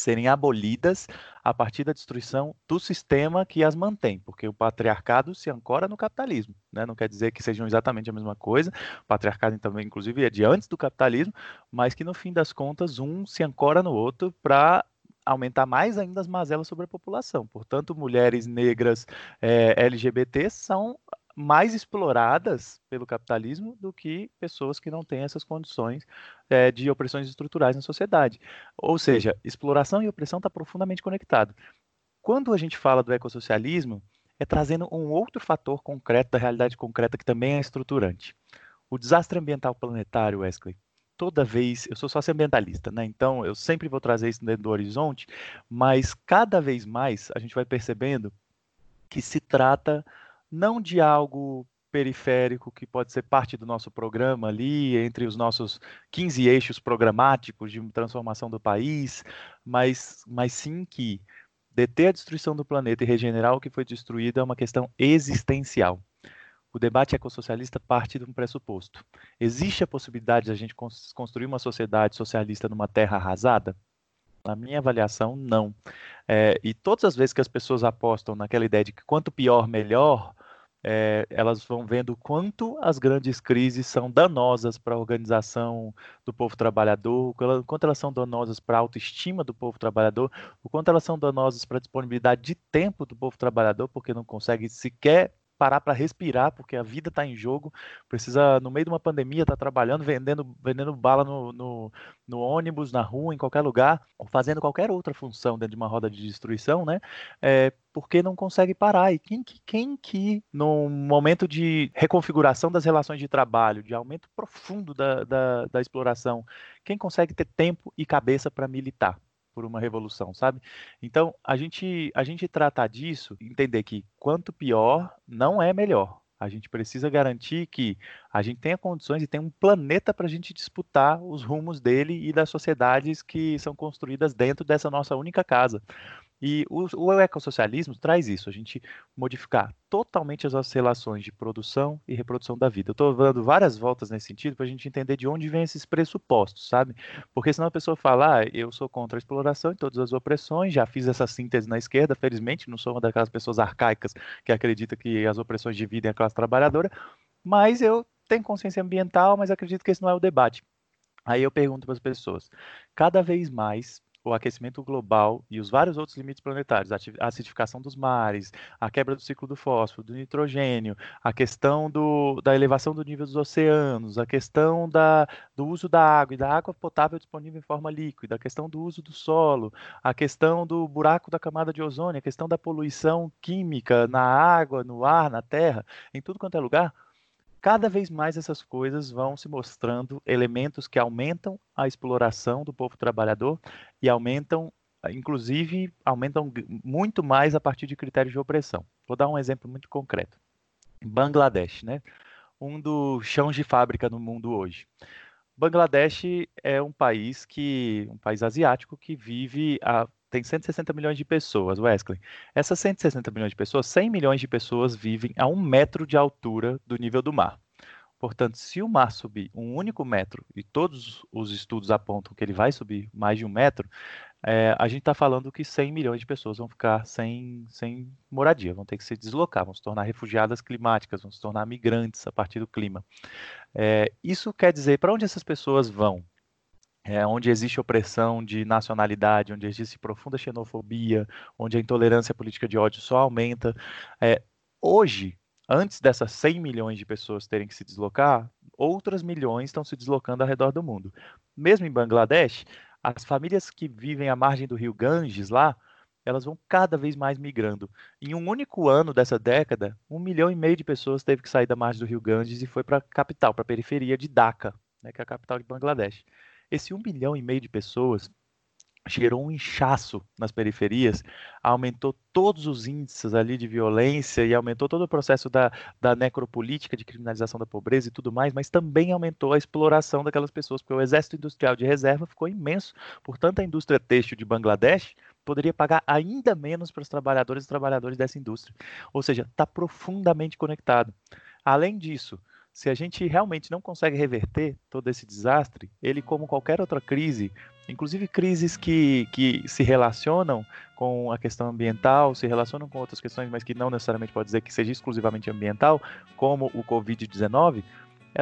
serem abolidas a partir da destruição do sistema que as mantém, porque o patriarcado se ancora no capitalismo, né? não quer dizer que sejam exatamente a mesma coisa, o patriarcado também, inclusive, é de antes do capitalismo, mas que no fim das contas um se ancora no outro para aumentar mais ainda as mazelas sobre a população. Portanto, mulheres negras é, eh, LGBT são mais exploradas pelo capitalismo do que pessoas que não têm essas condições é, de opressões estruturais na sociedade. Ou seja, exploração e opressão está profundamente conectado. Quando a gente fala do ecossocialismo, é trazendo um outro fator concreto da realidade concreta que também é estruturante. O desastre ambiental planetário, Wesley, toda vez, eu sou socioambientalista, né? Então eu sempre vou trazer isso dentro do horizonte, mas cada vez mais a gente vai percebendo que se trata não de algo periférico que pode ser parte do nosso programa ali, entre os nossos 15 eixos programáticos de transformação do país, mas, mas sim que deter a destruição do planeta e regenerar o que foi destruído é uma questão existencial. O debate ecossocialista parte de um pressuposto. Existe a possibilidade de a gente construir uma sociedade socialista numa terra arrasada? Na minha avaliação, não. É, e todas as vezes que as pessoas apostam naquela ideia de que quanto pior, melhor, é, elas vão vendo quanto as grandes crises são danosas para a organização do povo trabalhador, o quanto elas são danosas para a autoestima do povo trabalhador, o quanto elas são danosas para a disponibilidade de tempo do povo trabalhador, porque não consegue sequer parar para respirar, porque a vida está em jogo, precisa, no meio de uma pandemia, estar tá trabalhando, vendendo, vendendo bala no, no, no, ônibus, na rua, em qualquer lugar, ou fazendo qualquer outra função dentro de uma roda de destruição, né? É, porque não consegue parar. E quem que, quem que, no momento de reconfiguração das relações de trabalho, de aumento profundo da, da, da exploração, quem consegue ter tempo e cabeça para militar? Por uma revolução, sabe? Então, a gente, a gente tratar disso, entender que quanto pior não é melhor. A gente precisa garantir que a gente tenha condições e tenha um planeta para a gente disputar os rumos dele e das sociedades que são construídas dentro dessa nossa única casa. E o, o ecossocialismo traz isso, a gente modificar totalmente as nossas relações de produção e reprodução da vida. Eu estou dando várias voltas nesse sentido para a gente entender de onde vem esses pressupostos, sabe? Porque senão a pessoa fala, ah, eu sou contra a exploração e todas as opressões, já fiz essa síntese na esquerda, felizmente, não sou uma daquelas pessoas arcaicas que acredita que as opressões dividem a classe trabalhadora, mas eu tenho consciência ambiental, mas acredito que esse não é o debate. Aí eu pergunto para as pessoas, cada vez mais o aquecimento global e os vários outros limites planetários, a acidificação dos mares, a quebra do ciclo do fósforo, do nitrogênio, a questão do, da elevação do nível dos oceanos, a questão da, do uso da água e da água potável disponível em forma líquida, a questão do uso do solo, a questão do buraco da camada de ozônio, a questão da poluição química na água, no ar, na terra, em tudo quanto é lugar, cada vez mais essas coisas vão se mostrando elementos que aumentam a exploração do povo trabalhador e aumentam, inclusive, aumentam muito mais a partir de critérios de opressão. Vou dar um exemplo muito concreto. Bangladesh, né? Um dos chãos de fábrica no mundo hoje. Bangladesh é um país que, um país asiático que vive a tem 160 milhões de pessoas, Wesley. Essas 160 milhões de pessoas, 100 milhões de pessoas vivem a um metro de altura do nível do mar. Portanto, se o mar subir um único metro, e todos os estudos apontam que ele vai subir mais de um metro, é, a gente está falando que 100 milhões de pessoas vão ficar sem, sem moradia, vão ter que se deslocar, vão se tornar refugiadas climáticas, vão se tornar migrantes a partir do clima. É, isso quer dizer para onde essas pessoas vão? É, onde existe opressão de nacionalidade, onde existe profunda xenofobia, onde a intolerância política de ódio só aumenta. É, hoje, antes dessas 100 milhões de pessoas terem que se deslocar, outras milhões estão se deslocando ao redor do mundo. Mesmo em Bangladesh, as famílias que vivem à margem do rio Ganges lá, elas vão cada vez mais migrando. Em um único ano dessa década, um milhão e meio de pessoas teve que sair da margem do rio Ganges e foi para a capital, para a periferia de Dhaka, né, que é a capital de Bangladesh. Esse um milhão e meio de pessoas gerou um inchaço nas periferias, aumentou todos os índices ali de violência e aumentou todo o processo da, da necropolítica, de criminalização da pobreza e tudo mais, mas também aumentou a exploração daquelas pessoas, porque o exército industrial de reserva ficou imenso, portanto a indústria têxtil de Bangladesh poderia pagar ainda menos para os trabalhadores e trabalhadores dessa indústria. Ou seja, está profundamente conectado. Além disso, se a gente realmente não consegue reverter todo esse desastre, ele, como qualquer outra crise, inclusive crises que, que se relacionam com a questão ambiental, se relacionam com outras questões, mas que não necessariamente pode dizer que seja exclusivamente ambiental, como o Covid-19,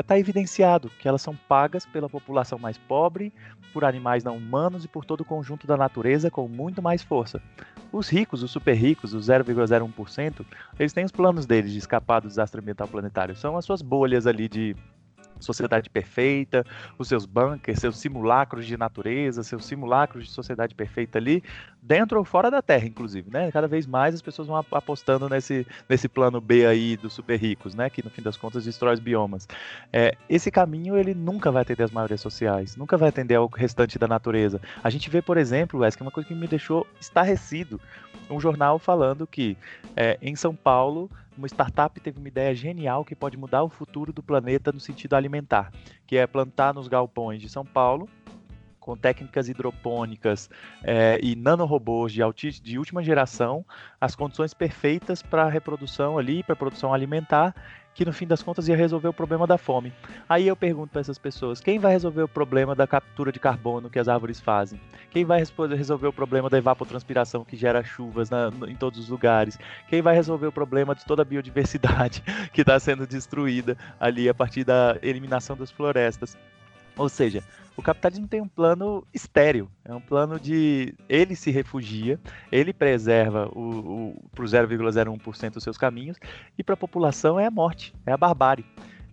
está evidenciado que elas são pagas pela população mais pobre, por animais não humanos e por todo o conjunto da natureza com muito mais força. Os ricos, os super ricos, os 0,01%, eles têm os planos deles de escapar do desastre ambiental planetário. São as suas bolhas ali de sociedade perfeita, os seus bunkers, seus simulacros de natureza, seus simulacros de sociedade perfeita ali, dentro ou fora da Terra, inclusive, né? Cada vez mais as pessoas vão apostando nesse, nesse plano B aí dos super ricos, né? Que no fim das contas destrói os biomas. É, esse caminho ele nunca vai atender as maiorias sociais, nunca vai atender ao restante da natureza. A gente vê, por exemplo, Wes, que é uma coisa que me deixou estarrecido, um jornal falando que é, em São Paulo uma startup teve uma ideia genial que pode mudar o futuro do planeta no sentido alimentar, que é plantar nos galpões de São Paulo com técnicas hidropônicas é, e nanorobôs de, de última geração, as condições perfeitas para a reprodução ali, para a produção alimentar que no fim das contas ia resolver o problema da fome. Aí eu pergunto para essas pessoas: quem vai resolver o problema da captura de carbono que as árvores fazem? Quem vai resolver o problema da evapotranspiração que gera chuvas na, em todos os lugares? Quem vai resolver o problema de toda a biodiversidade [laughs] que está sendo destruída ali a partir da eliminação das florestas? Ou seja, o capitalismo tem um plano estéreo, é um plano de ele se refugia, ele preserva o, o para o 0,01% os seus caminhos e para a população é a morte, é a barbárie.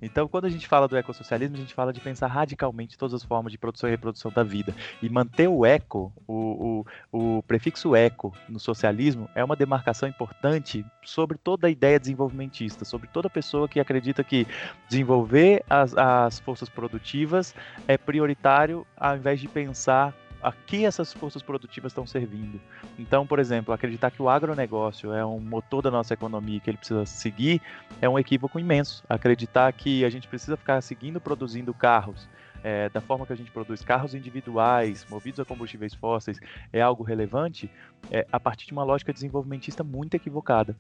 Então, quando a gente fala do ecossocialismo, a gente fala de pensar radicalmente todas as formas de produção e reprodução da vida. E manter o eco, o, o, o prefixo eco no socialismo, é uma demarcação importante sobre toda a ideia desenvolvimentista, sobre toda pessoa que acredita que desenvolver as, as forças produtivas é prioritário ao invés de pensar a que essas forças produtivas estão servindo. Então, por exemplo, acreditar que o agronegócio é um motor da nossa economia que ele precisa seguir é um equívoco imenso. Acreditar que a gente precisa ficar seguindo produzindo carros é, da forma que a gente produz carros individuais, movidos a combustíveis fósseis, é algo relevante, é, a partir de uma lógica desenvolvimentista muito equivocada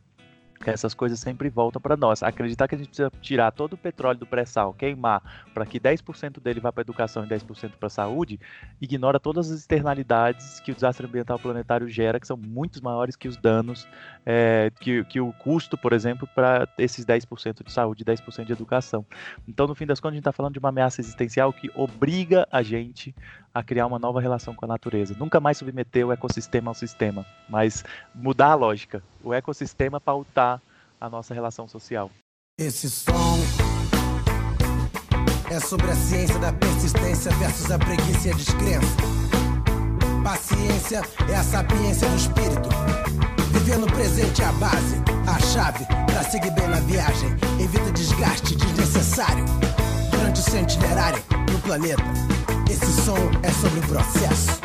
essas coisas sempre voltam para nós. Acreditar que a gente precisa tirar todo o petróleo do pré-sal, queimar, para que 10% dele vá para educação e 10% para a saúde, ignora todas as externalidades que o desastre ambiental planetário gera, que são muito maiores que os danos, é, que, que o custo, por exemplo, para esses 10% de saúde e 10% de educação. Então, no fim das contas, a gente está falando de uma ameaça existencial que obriga a gente a criar uma nova relação com a natureza. Nunca mais submeter o ecossistema ao sistema, mas mudar a lógica. O ecossistema pautar a nossa relação social. Esse som é sobre a ciência da persistência versus a preguiça e a descrença. Paciência é a sapiência do espírito. Viver no presente é a base, a chave para seguir bem na viagem. Evita desgaste desnecessário durante o no planeta. Esse som é sobre o processo.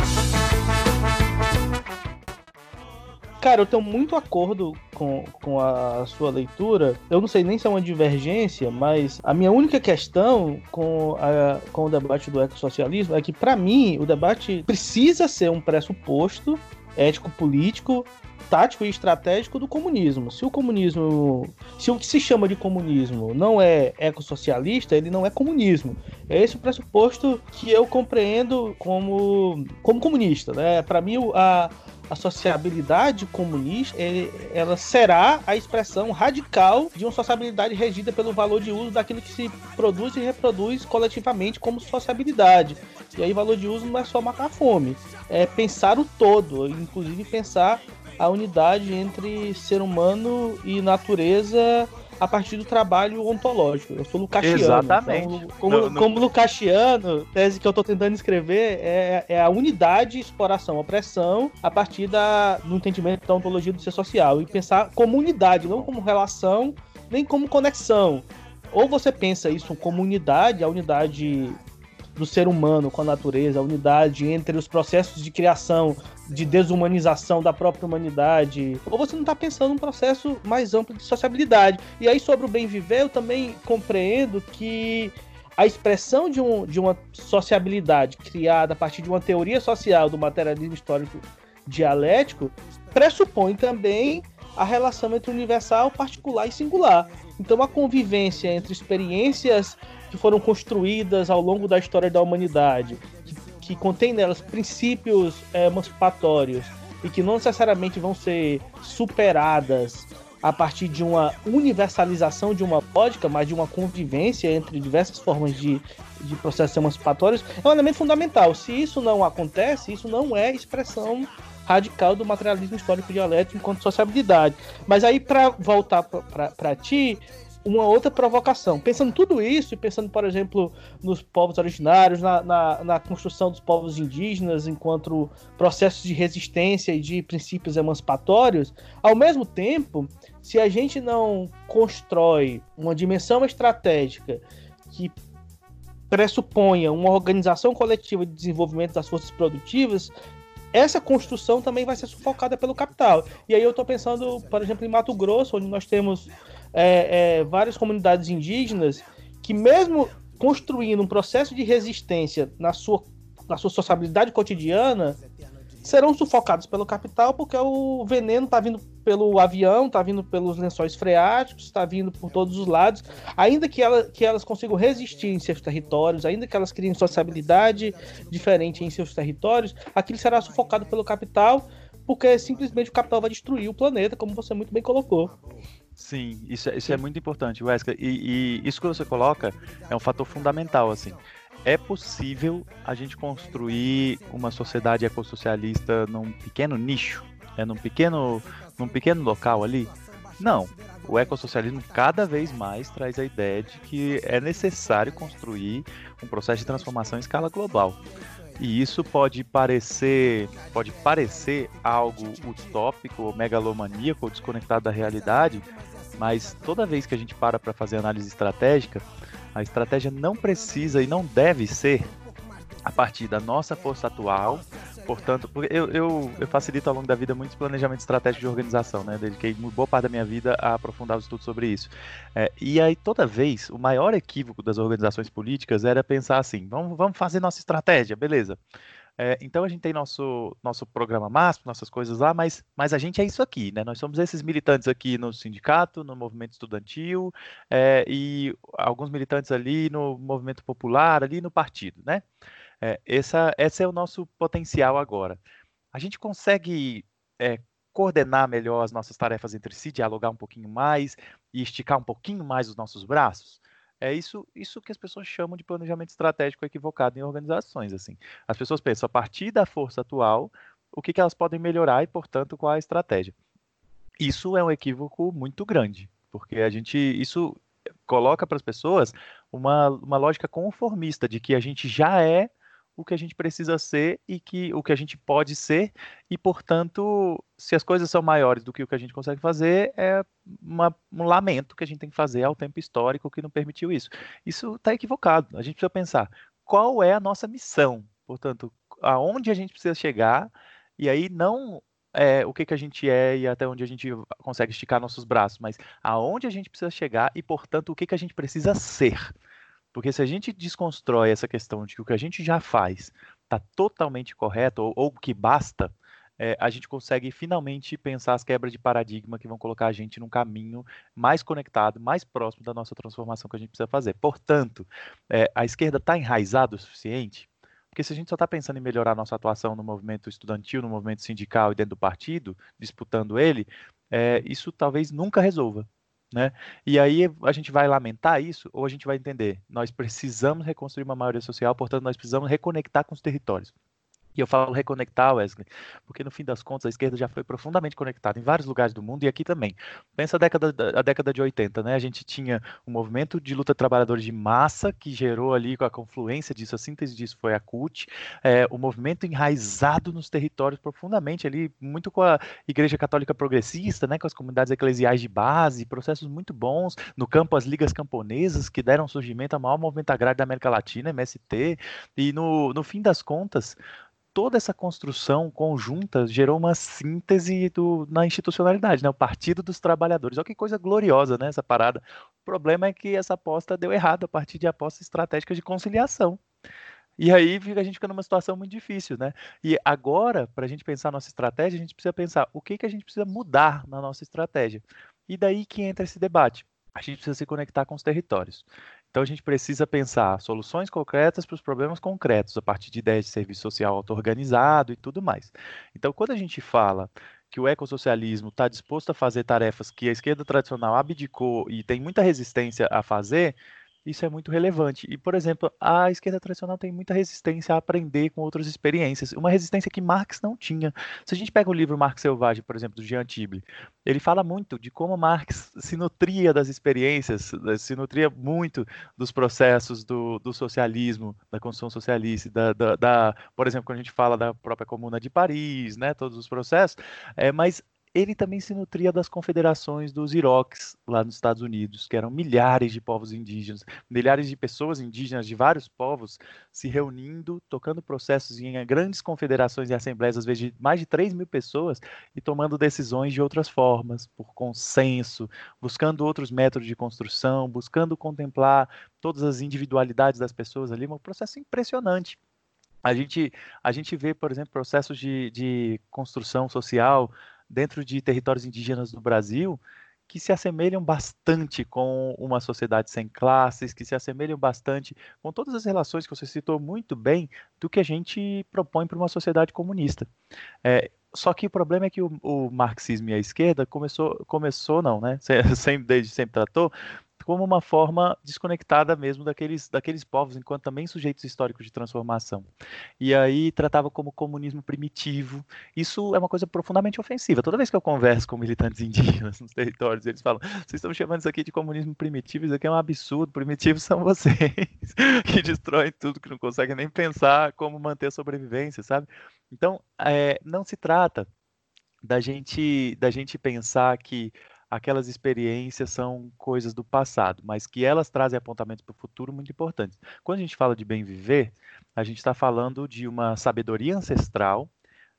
Cara, eu tenho muito acordo com, com a sua leitura. Eu não sei nem se é uma divergência, mas a minha única questão com, a, com o debate do ecossocialismo é que, para mim, o debate precisa ser um pressuposto ético-político tático e estratégico do comunismo. Se o comunismo, se o que se chama de comunismo não é ecossocialista, ele não é comunismo. É esse o pressuposto que eu compreendo como, como comunista. Né? Para mim, a, a sociabilidade comunista ele, ela será a expressão radical de uma sociabilidade regida pelo valor de uso daquilo que se produz e reproduz coletivamente como sociabilidade. E aí, valor de uso não é só matar a fome, é pensar o todo, inclusive pensar a unidade entre ser humano e natureza a partir do trabalho ontológico. Eu sou lucachiano. Exatamente. Então, como, no, no... como tese que eu estou tentando escrever é, é, a unidade, exploração, opressão, a partir da, do entendimento da ontologia do ser social. E pensar como unidade, não como relação, nem como conexão. Ou você pensa isso como unidade, a unidade do ser humano com a natureza, a unidade entre os processos de criação, de desumanização da própria humanidade, ou você não está pensando num processo mais amplo de sociabilidade. E aí, sobre o bem viver, eu também compreendo que a expressão de, um, de uma sociabilidade criada a partir de uma teoria social do materialismo histórico dialético pressupõe também a relação entre universal, particular e singular. Então, a convivência entre experiências que foram construídas ao longo da história da humanidade, que, que contém nelas princípios é, emancipatórios e que não necessariamente vão ser superadas a partir de uma universalização de uma lógica, mas de uma convivência entre diversas formas de, de processos emancipatórios, é um elemento fundamental. Se isso não acontece, isso não é expressão radical do materialismo histórico dialético enquanto sociabilidade. Mas aí, para voltar para ti, uma outra provocação. Pensando tudo isso e pensando, por exemplo, nos povos originários, na, na, na, construção dos povos indígenas enquanto processos de resistência e de princípios emancipatórios, ao mesmo tempo, se a gente não constrói uma dimensão estratégica que pressuponha uma organização coletiva de desenvolvimento das forças produtivas, essa construção também vai ser sufocada pelo capital. E aí eu estou pensando, por exemplo, em Mato Grosso, onde nós temos é, é, várias comunidades indígenas que, mesmo construindo um processo de resistência na sua, na sua sociabilidade cotidiana, serão sufocados pelo capital porque o veneno está vindo pelo avião, está vindo pelos lençóis freáticos, está vindo por todos os lados. Ainda que, ela, que elas consigam resistir em seus territórios, ainda que elas criem sociabilidade diferente em seus territórios, aquilo será sufocado pelo capital porque simplesmente o capital vai destruir o planeta, como você muito bem colocou. Sim, isso, é, isso é muito importante, Wesley. E, e, isso que você coloca é um fator fundamental, assim. É possível a gente construir uma sociedade ecossocialista num pequeno nicho, é num pequeno, num pequeno local ali? Não. O ecossocialismo cada vez mais traz a ideia de que é necessário construir um processo de transformação em escala global. E isso pode parecer, pode parecer algo utópico, ou megalomaníaco, ou desconectado da realidade, mas toda vez que a gente para para fazer análise estratégica, a estratégia não precisa e não deve ser a partir da nossa força atual portanto, eu, eu, eu, facilito ao longo da vida muitos planejamentos estratégicos de organização, né? Dediquei boa parte da minha vida a aprofundar os estudos sobre isso. É, e aí, toda vez, o maior equívoco das organizações políticas era pensar assim: vamos, vamos fazer nossa estratégia, beleza. É, então a gente tem nosso, nosso programa máximo, nossas coisas lá, mas, mas a gente é isso aqui, né? Nós somos esses militantes aqui no sindicato, no movimento estudantil, é, e alguns militantes ali no movimento popular, ali no partido, né? É, essa, esse é o nosso potencial agora. A gente consegue é, coordenar melhor as nossas tarefas entre si, dialogar um pouquinho mais e esticar um pouquinho mais os nossos braços? É isso, isso que as pessoas chamam de planejamento estratégico equivocado em organizações. Assim, as pessoas pensam a partir da força atual o que, que elas podem melhorar e, portanto, qual a estratégia. Isso é um equívoco muito grande, porque a gente isso coloca para as pessoas uma, uma lógica conformista de que a gente já é o que a gente precisa ser e que o que a gente pode ser. E portanto se as coisas são maiores do que o que a gente consegue fazer é uma, um lamento que a gente tem que fazer ao tempo histórico que não permitiu isso. Isso está equivocado. A gente precisa pensar qual é a nossa missão. Portanto aonde a gente precisa chegar e aí não é, o que, que a gente é e até onde a gente consegue esticar nossos braços, mas aonde a gente precisa chegar e, portanto, o que, que a gente precisa ser. Porque se a gente desconstrói essa questão de que o que a gente já faz está totalmente correto ou, ou que basta, é, a gente consegue finalmente pensar as quebras de paradigma que vão colocar a gente num caminho mais conectado, mais próximo da nossa transformação que a gente precisa fazer. Portanto, é, a esquerda está enraizada o suficiente? Porque se a gente só está pensando em melhorar nossa atuação no movimento estudantil, no movimento sindical e dentro do partido, disputando ele, é, isso talvez nunca resolva. Né? E aí a gente vai lamentar isso ou a gente vai entender, nós precisamos reconstruir uma maioria social, portanto nós precisamos reconectar com os territórios. E eu falo reconectar, Wesley, porque no fim das contas a esquerda já foi profundamente conectada em vários lugares do mundo e aqui também. Pensa a década, a década de 80, né? A gente tinha um movimento de luta de trabalhadores de massa que gerou ali com a confluência disso, a síntese disso foi a CUT, é, o movimento enraizado nos territórios profundamente ali, muito com a Igreja Católica Progressista, né? Com as comunidades eclesiais de base, processos muito bons. No campo, as ligas camponesas que deram surgimento ao maior movimento agrário da América Latina, MST, e no, no fim das contas, toda essa construção conjunta gerou uma síntese do, na institucionalidade, né? O Partido dos Trabalhadores. Olha que coisa gloriosa, né? Essa parada. O problema é que essa aposta deu errado a partir de apostas estratégicas de conciliação. E aí a gente fica numa situação muito difícil, né? E agora, para a gente pensar nossa estratégia, a gente precisa pensar o que, que a gente precisa mudar na nossa estratégia. E daí que entra esse debate. A gente precisa se conectar com os territórios. Então a gente precisa pensar soluções concretas para os problemas concretos, a partir de ideias de serviço social auto-organizado e tudo mais. Então, quando a gente fala que o ecossocialismo está disposto a fazer tarefas que a esquerda tradicional abdicou e tem muita resistência a fazer, isso é muito relevante. E, por exemplo, a esquerda tradicional tem muita resistência a aprender com outras experiências, uma resistência que Marx não tinha. Se a gente pega o livro Marx Selvagem, por exemplo, do Jean Tible, ele fala muito de como Marx se nutria das experiências, se nutria muito dos processos do, do socialismo, da construção socialista, da, da, da, por exemplo, quando a gente fala da própria Comuna de Paris, né, todos os processos, é, mas ele também se nutria das confederações dos Iroques lá nos Estados Unidos, que eram milhares de povos indígenas, milhares de pessoas indígenas de vários povos se reunindo, tocando processos em grandes confederações e assembleias, às vezes de mais de 3 mil pessoas, e tomando decisões de outras formas, por consenso, buscando outros métodos de construção, buscando contemplar todas as individualidades das pessoas ali, um processo impressionante. A gente, a gente vê, por exemplo, processos de, de construção social dentro de territórios indígenas do Brasil que se assemelham bastante com uma sociedade sem classes, que se assemelham bastante com todas as relações que você citou muito bem do que a gente propõe para uma sociedade comunista. É, só que o problema é que o, o, marxismo e a esquerda começou, começou não, né? [laughs] Sempre, desde sempre tratou como uma forma desconectada mesmo daqueles, daqueles povos, enquanto também sujeitos históricos de transformação. E aí tratava como comunismo primitivo. Isso é uma coisa profundamente ofensiva. Toda vez que eu converso com militantes indígenas [laughs] nos territórios, eles falam: vocês estão chamando isso aqui de comunismo primitivo, isso aqui é um absurdo. Primitivos são vocês, [laughs] que destroem tudo, que não conseguem nem pensar como manter a sobrevivência, sabe? Então, é, não se trata da gente, da gente pensar que aquelas experiências são coisas do passado, mas que elas trazem apontamentos para o futuro muito importantes. Quando a gente fala de bem viver, a gente está falando de uma sabedoria ancestral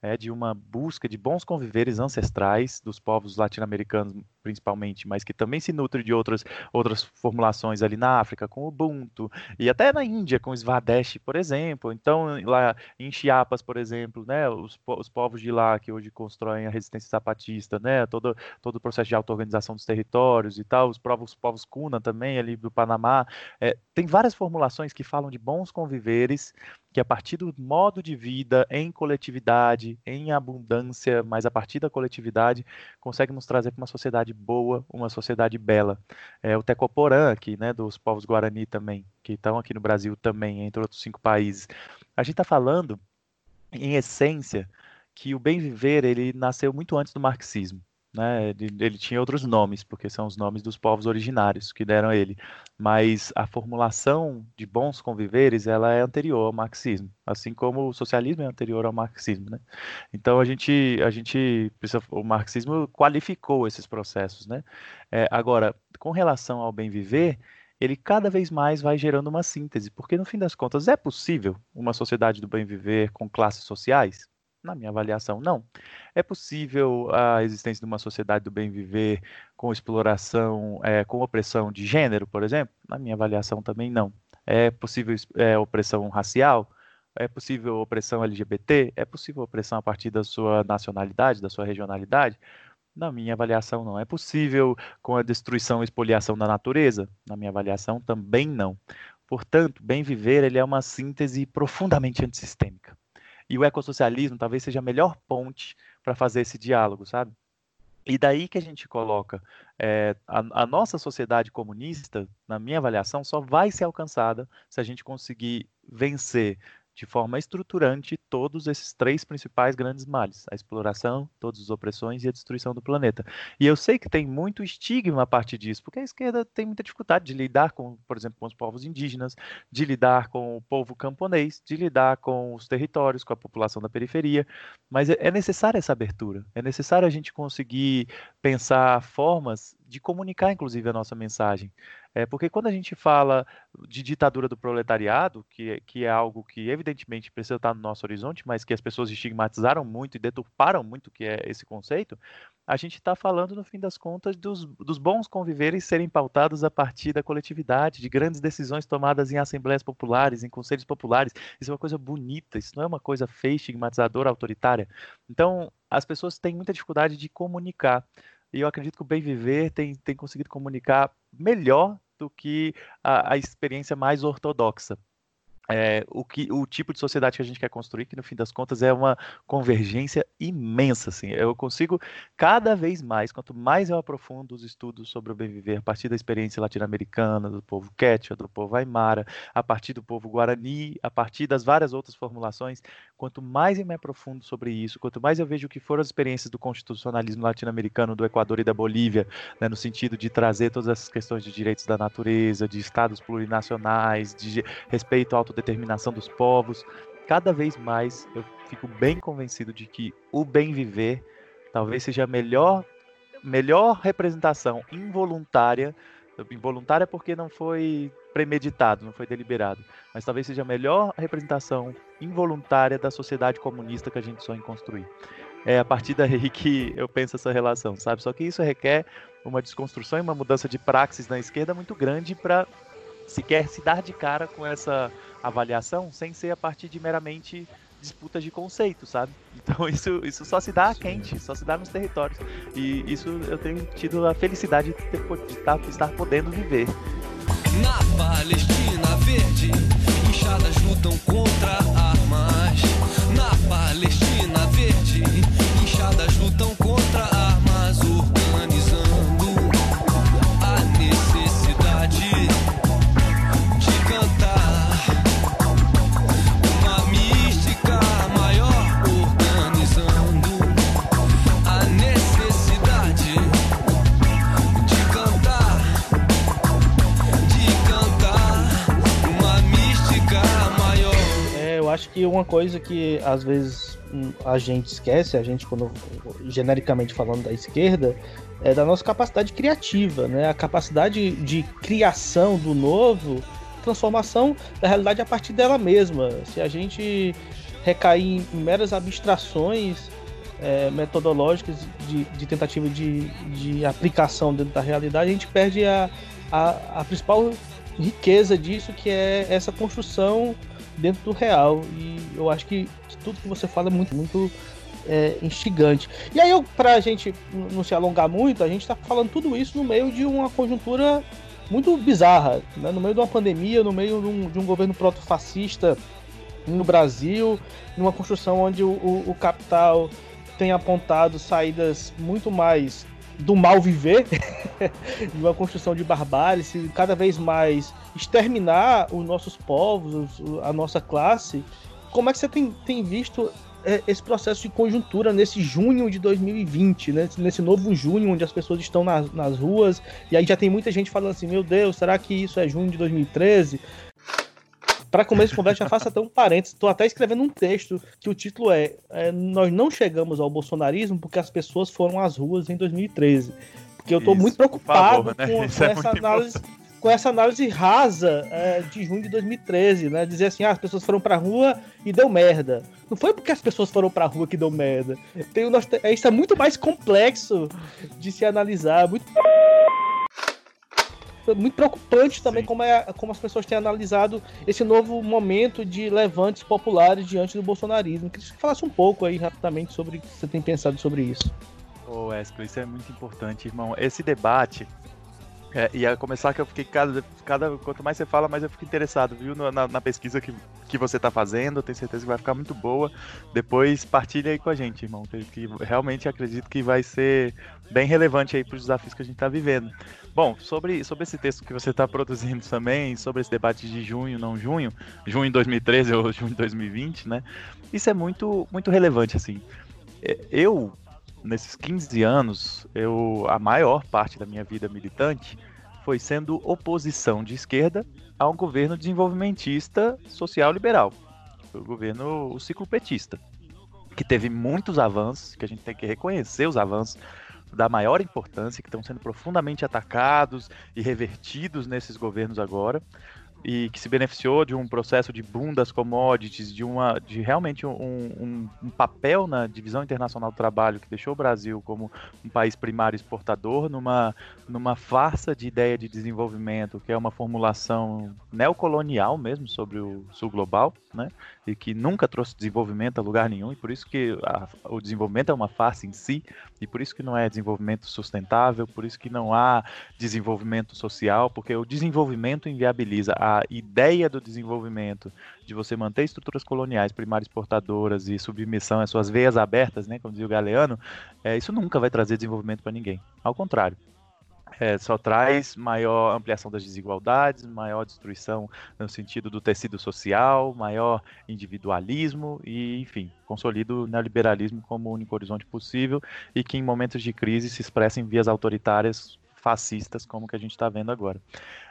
é, de uma busca de bons conviveres ancestrais dos povos latino-americanos, principalmente, mas que também se nutre de outras, outras formulações ali na África, com o Ubuntu, e até na Índia, com o Swadesh, por exemplo. Então, lá em Chiapas, por exemplo, né, os, os povos de lá que hoje constroem a resistência zapatista, né, todo, todo o processo de auto-organização dos territórios e tal, os povos, povos Cuna também, ali do Panamá, é, tem várias formulações que falam de bons conviveres, que a partir do modo de vida em coletividade, em abundância, mas a partir da coletividade, consegue nos trazer para uma sociedade boa, uma sociedade bela. É, o Tecoporã aqui, né, dos povos Guarani também, que estão aqui no Brasil também, entre outros cinco países. A gente está falando, em essência, que o bem viver ele nasceu muito antes do marxismo. Né? Ele, ele, tinha outros nomes, porque são os nomes dos povos originários que deram a ele. Mas a formulação de bons conviveres, ela é anterior ao marxismo, assim como o socialismo é anterior ao marxismo, né? Então a gente, a gente, o marxismo qualificou esses processos, né? É, agora, com relação ao bem viver, ele cada vez mais vai gerando uma síntese, porque no fim das contas é possível uma sociedade do bem viver com classes sociais? Na minha avaliação, não. É possível a existência de uma sociedade do bem viver com exploração, é, com opressão de gênero, por exemplo? Na minha avaliação, também não. É possível é, opressão racial? É possível opressão LGBT? É possível opressão a partir da sua nacionalidade, da sua regionalidade? Na minha avaliação, não. É possível com a destruição e expoliação da natureza? Na minha avaliação, também não. Portanto, bem viver ele é uma síntese profundamente antissistêmica. E o ecossocialismo talvez seja a melhor ponte para fazer esse diálogo, sabe? E daí que a gente coloca é, a, a, nossa sociedade comunista, na minha avaliação, só vai ser alcançada se a gente conseguir vencer de forma estruturante todos esses três principais grandes males: a exploração, todas as opressões e a destruição do planeta. E eu sei que tem muito estigma a partir disso, porque a esquerda tem muita dificuldade de lidar com, por exemplo, com os povos indígenas, de lidar com o povo camponês, de lidar com os territórios, com a população da periferia. Mas é, é necessária essa abertura, é necessário a gente conseguir pensar formas de comunicar, inclusive, a nossa mensagem. É, porque quando a gente fala de ditadura do proletariado, que, que é algo que evidentemente precisa estar no nosso horizonte, mas que as pessoas estigmatizaram muito e deturparam muito que é esse conceito, a gente está falando, no fim das contas, dos, dos bons conviveres serem pautados a partir da coletividade, de grandes decisões tomadas em assembleias populares, em conselhos populares. Isso é uma coisa bonita, isso não é uma coisa feia, estigmatizadora, autoritária. Então, as pessoas têm muita dificuldade de comunicar. E eu acredito que o Bem Viver tem, tem conseguido comunicar melhor do que a, a experiência mais ortodoxa é, o, que, o tipo de sociedade que a gente quer construir, que no fim das contas é uma convergência imensa. Assim. Eu consigo, cada vez mais, quanto mais eu aprofundo os estudos sobre o bem viver, a partir da experiência latino-americana, do povo Quechua, do povo Aymara, a partir do povo Guarani, a partir das várias outras formulações, quanto mais eu me aprofundo sobre isso, quanto mais eu vejo o que foram as experiências do constitucionalismo latino-americano, do Equador e da Bolívia, né, no sentido de trazer todas essas questões de direitos da natureza, de estados plurinacionais, de respeito ao autodeterminação dos povos. Cada vez mais eu fico bem convencido de que o bem viver talvez seja a melhor, melhor representação involuntária involuntária porque não foi premeditado, não foi deliberado, mas talvez seja a melhor representação involuntária da sociedade comunista que a gente sonha em construir. É a partir daí [laughs] que eu penso essa relação, sabe? Só que isso requer uma desconstrução e uma mudança de praxis na esquerda muito grande para sequer se dar de cara com essa avaliação sem ser a partir de meramente disputas de conceito, sabe? Então [laughs] isso, isso só se dá quente, só se dá nos territórios. E isso eu tenho tido a felicidade de, ter, de estar, de estar podendo viver. Na Palestina verde, inchadas lutam contra armas. Na Palestina acho que uma coisa que às vezes hum, a gente esquece, a gente quando genericamente falando da esquerda, é da nossa capacidade criativa, né? A capacidade de criação do novo, transformação da realidade a partir dela mesma. Se a gente recair em meras abstrações é, metodológicas de, de tentativa de, de, aplicação dentro da realidade, a gente perde a, a, a, principal riqueza disso, que é essa construção dentro do real. E eu acho que tudo que você fala é muito, muito é, instigante. E aí, para a gente não se alongar muito, a gente está falando tudo isso no meio de uma conjuntura muito bizarra, né? no meio de uma pandemia, no meio de um, de um governo proto-fascista no Brasil, numa construção onde o, o, o capital tem apontado saídas muito mais do mal viver, [laughs] de uma construção de barbárie, cada vez mais exterminar os nossos povos, a nossa classe. Como é que você tem, tem visto é, esse processo de conjuntura nesse junho de 2020, né? nesse novo junho, onde as pessoas estão nas, nas ruas, e aí já tem muita gente falando assim: meu Deus, será que isso é junho de 2013? para começo de conversa, já faço até um parênteses. Estou até escrevendo um texto que o título é, é, Nós não chegamos ao bolsonarismo porque as pessoas foram às ruas em 2013. Porque eu estou muito preocupado favor, né? com, com, é essa análise. Com essa análise rasa é, de junho de 2013, né? Dizer assim, ah, as pessoas foram pra rua e deu merda. Não foi porque as pessoas foram pra rua que deu merda. Tem, isso é muito mais complexo de se analisar. Muito muito preocupante também como, é, como as pessoas têm analisado esse novo momento de levantes populares diante do bolsonarismo. Queria que você falasse um pouco aí rapidamente sobre o que você tem pensado sobre isso. Ô Wesley, isso é muito importante, irmão. Esse debate é, e a começar que eu fiquei cada, cada quanto mais você fala, mais eu fico interessado, viu, na, na pesquisa que, que você está fazendo. tenho certeza que vai ficar muito boa. Depois partilha aí com a gente, irmão, que, que realmente acredito que vai ser bem relevante aí para os desafios que a gente está vivendo. Bom, sobre, sobre esse texto que você está produzindo [laughs] também, sobre esse debate de junho, não junho, junho de 2013 ou [laughs] junho de 2020, né? Isso é muito, muito relevante, assim. É, eu nesses 15 anos, eu a maior parte da minha vida militante foi sendo oposição de esquerda a um governo desenvolvimentista social liberal, o governo o ciclo petista, que teve muitos avanços, que a gente tem que reconhecer os avanços da maior importância, que estão sendo profundamente atacados e revertidos nesses governos agora, e que se beneficiou de um processo de boom das commodities, de, uma, de realmente um, um, um, papel na divisão internacional do trabalho que deixou o Brasil como um país primário exportador numa, numa farsa de ideia de desenvolvimento, que é uma formulação neocolonial mesmo sobre o sul global, né? e que nunca trouxe desenvolvimento a lugar nenhum, e por isso que a, o desenvolvimento é uma farsa em si, e por isso que não é desenvolvimento sustentável, por isso que não há desenvolvimento social, porque o desenvolvimento inviabiliza a ideia do desenvolvimento, de você manter estruturas coloniais, primárias exportadoras e submissão às suas veias abertas, né, como dizia o Galeano, é, isso nunca vai trazer desenvolvimento para ninguém. Ao contrário, é, só traz maior ampliação das desigualdades, maior destruição no sentido do tecido social, maior individualismo e, enfim, consolida o neoliberalismo como o único horizonte possível e que em momentos de crise se expressa em vias autoritárias fascistas, como que a gente está vendo agora.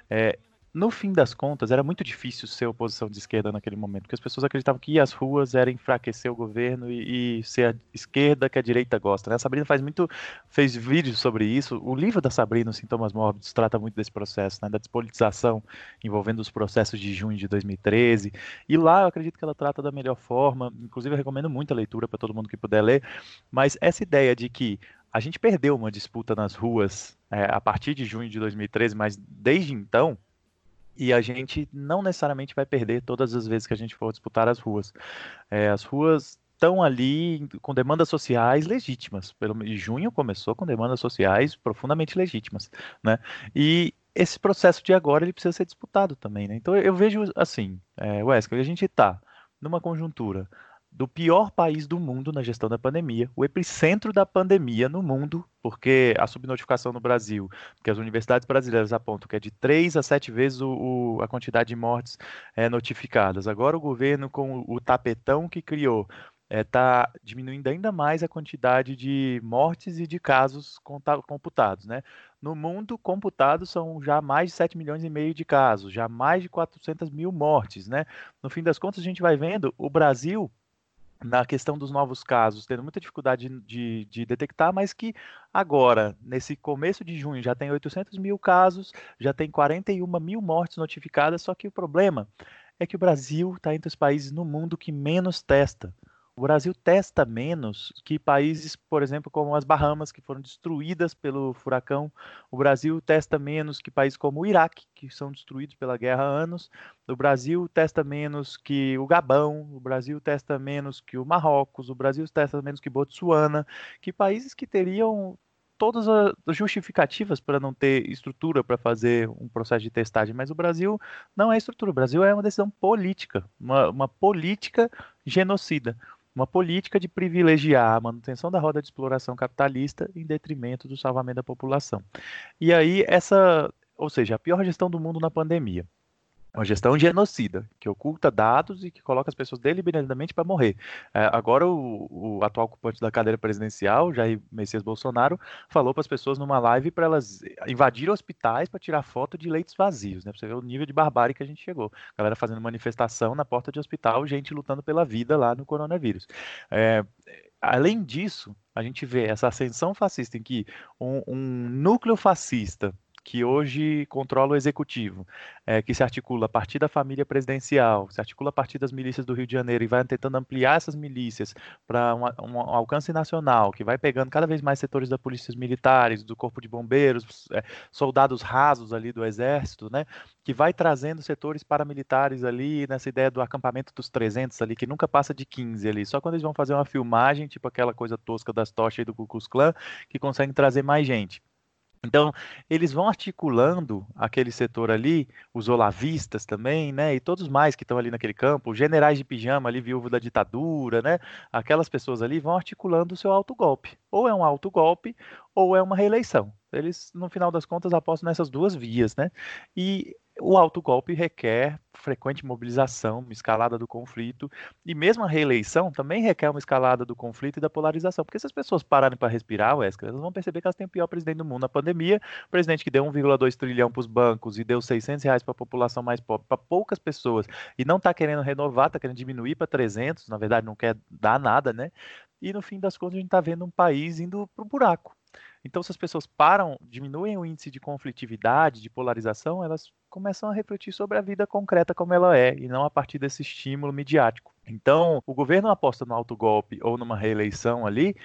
É, no fim das contas, era muito difícil ser oposição de esquerda naquele momento, porque as pessoas acreditavam que ir às ruas era enfraquecer o governo e, e ser a esquerda que a direita gosta. Né? A Sabrina faz muito, fez vídeos sobre isso. O livro da Sabrina, Sintomas Mórbidos, trata muito desse processo, né? da despolitização envolvendo os processos de junho de 2013. E lá eu acredito que ela trata da melhor forma. Inclusive, eu recomendo muito a leitura para todo mundo que puder ler. Mas essa ideia de que a gente perdeu uma disputa nas ruas é, a partir de junho de 2013, mas desde então e a gente não necessariamente vai perder todas as vezes que a gente for disputar as ruas. É, as ruas estão ali com demandas sociais legítimas. Pelo junho começou com demandas sociais profundamente legítimas, né? E esse processo de agora ele precisa ser disputado também, né? Então eu vejo assim, é, Wesley, a gente está numa conjuntura do pior país do mundo na gestão da pandemia, o epicentro da pandemia no mundo, porque a subnotificação no Brasil, que as universidades brasileiras apontam que é de 3 a 7 vezes o, o, a quantidade de mortes é, notificadas. Agora o governo, com o, o tapetão que criou, está é, diminuindo ainda mais a quantidade de mortes e de casos computados, né? No mundo, computados são já mais de 7 milhões e meio de casos, já mais de 400 mil mortes, né? No fim das contas, a gente vai vendo o Brasil na questão dos novos casos, tendo muita dificuldade de, de, detectar, mas que agora, nesse começo de junho, já tem 800 mil casos, já tem 41 mil mortes notificadas, só que o problema é que o Brasil está entre os países no mundo que menos testa. O Brasil testa menos que países, por exemplo, como as Bahamas, que foram destruídas pelo furacão. O Brasil testa menos que países como o Iraque, que são destruídos pela guerra há anos. O Brasil testa menos que o Gabão. O Brasil testa menos que o Marrocos. O Brasil testa menos que Botsuana, que países que teriam todas as justificativas para não ter estrutura para fazer um processo de testagem, mas o Brasil não é estrutura, o Brasil é uma decisão política, uma, uma política genocida uma política de privilegiar a manutenção da roda de exploração capitalista em detrimento do salvamento da população. E aí, essa, ou seja, a pior gestão do mundo na pandemia. Uma gestão genocida, que oculta dados e que coloca as pessoas deliberadamente para morrer. É, agora, o, o, atual ocupante da cadeira presidencial, Jair Messias Bolsonaro, falou para as pessoas numa live para elas invadirem hospitais para tirar foto de leitos vazios, né? Para você ver o nível de barbárie que a gente chegou. Galera fazendo manifestação na porta de hospital, gente lutando pela vida lá no coronavírus. É, além disso, a gente vê essa ascensão fascista em que um, um núcleo fascista que hoje controla o executivo, é, que se articula a partir da família presidencial, se articula a partir das milícias do Rio de Janeiro e vai tentando ampliar essas milícias para um, um, alcance nacional, que vai pegando cada vez mais setores da polícias militares, do corpo de bombeiros, é, soldados rasos ali do exército, né, que vai trazendo setores paramilitares ali nessa ideia do acampamento dos 300 ali, que nunca passa de 15 ali, só quando eles vão fazer uma filmagem, tipo aquela coisa tosca das tochas do Ku Klux Klan, que conseguem trazer mais gente. Então, eles vão articulando aquele setor ali, os olavistas também, né, e todos mais que estão ali naquele campo, os generais de pijama ali, viúvo da ditadura, né, aquelas pessoas ali vão articulando o seu autogolpe. Ou é um autogolpe, ou é uma reeleição. Eles, no final das contas, apostam nessas duas vias, né, e o autogolpe requer frequente mobilização, uma escalada do conflito, e mesmo a reeleição também requer uma escalada do conflito e da polarização, porque se as pessoas pararem para respirar, Wesker, elas vão perceber que elas têm o pior presidente do mundo na pandemia, presidente que deu 1,2 trilhão para os bancos e deu 600 reais para a população mais pobre, para poucas pessoas, e não está querendo renovar, está querendo diminuir para 300, na verdade não quer dar nada, né? E no fim das contas a gente está vendo um país indo para o buraco. Então, se as pessoas param, diminuem o índice de conflitividade, de polarização, elas começam a refletir sobre a vida concreta como ela é, e não a partir desse estímulo midiático. Então, o governo aposta no autogolpe ou numa reeleição ali,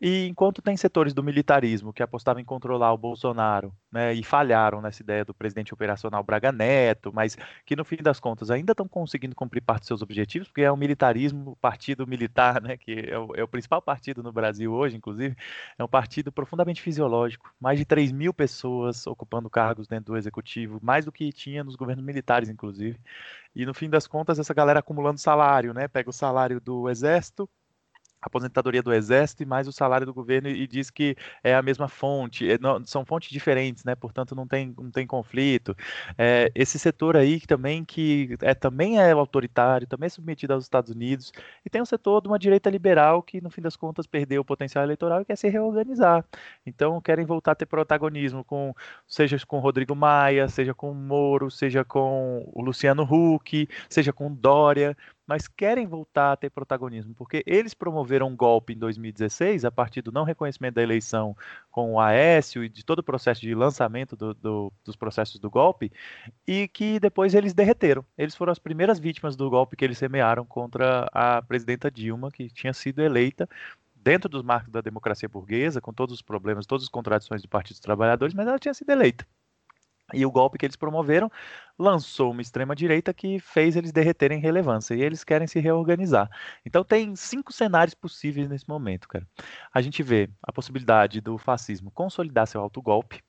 e enquanto tem setores do militarismo que apostavam em controlar o Bolsonaro, né, e falharam nessa ideia do presidente operacional Braga Neto, mas que no fim das contas ainda estão conseguindo cumprir parte dos seus objetivos, porque é o militarismo, o partido militar, né, que é o, é o, principal partido no Brasil hoje, inclusive, é um partido profundamente fisiológico, mais de 3 mil pessoas ocupando cargos dentro do executivo, mais do que tinha nos governos militares, inclusive, e no fim das contas essa galera acumulando salário, né, pega o salário do exército, aposentadoria do exército e mais o salário do governo e diz que é a mesma fonte, é, não, são fontes diferentes, né? Portanto, não tem, não tem conflito. É, esse setor aí também que é também é autoritário, também é submetido aos Estados Unidos e tem um setor de uma direita liberal que no fim das contas perdeu o potencial eleitoral e quer se reorganizar. Então querem voltar a ter protagonismo com seja com Rodrigo Maia, seja com Moro, seja com o Luciano Huck, seja com Dória mas querem voltar a ter protagonismo, porque eles promoveram um golpe em 2016, a partir do não reconhecimento da eleição com o Aécio e de todo o processo de lançamento do, do, dos processos do golpe, e que depois eles derreteram. Eles foram as primeiras vítimas do golpe que eles semearam contra a presidenta Dilma, que tinha sido eleita dentro dos marcos da democracia burguesa, com todos os problemas, todas as contradições do Partido dos Trabalhadores, mas ela tinha sido eleita. E o golpe que eles promoveram lançou uma extrema-direita que fez eles derreterem relevância e eles querem se reorganizar. Então tem cinco cenários possíveis nesse momento, cara. A gente vê a possibilidade do fascismo consolidar seu autogolpe,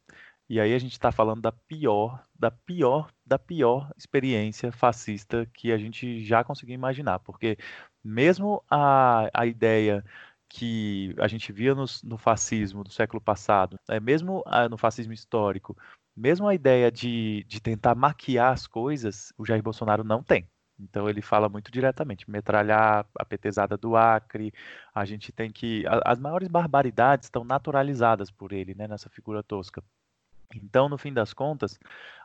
e aí a gente está falando da pior, da pior, da pior experiência fascista que a gente já conseguiu imaginar, porque mesmo a, a ideia que a gente via no, no fascismo do século passado, é mesmo a, no fascismo histórico, mesmo a ideia de, de tentar maquiar as coisas, o Jair Bolsonaro não tem. Então ele fala muito diretamente, metralhar a petezada do Acre, a gente tem que. As maiores barbaridades estão naturalizadas por ele, né, nessa figura tosca. Então, no fim das contas,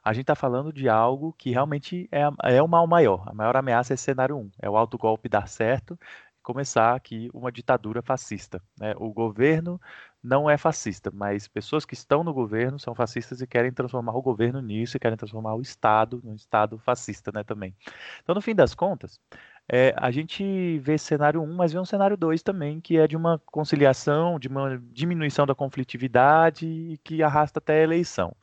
a gente está falando de algo que realmente é, é o mal maior. A maior ameaça é cenário 1. É o autogolpe dar certo começar aqui uma ditadura fascista. Né? O governo não é fascista, mas pessoas que estão no governo são fascistas e querem transformar o governo nisso e querem transformar o Estado num Estado fascista, né, também. Então, no fim das contas, é, a gente vê cenário 1, mas vê um cenário 2 também, que é de uma conciliação, de uma diminuição da conflitividade e que arrasta até a eleição.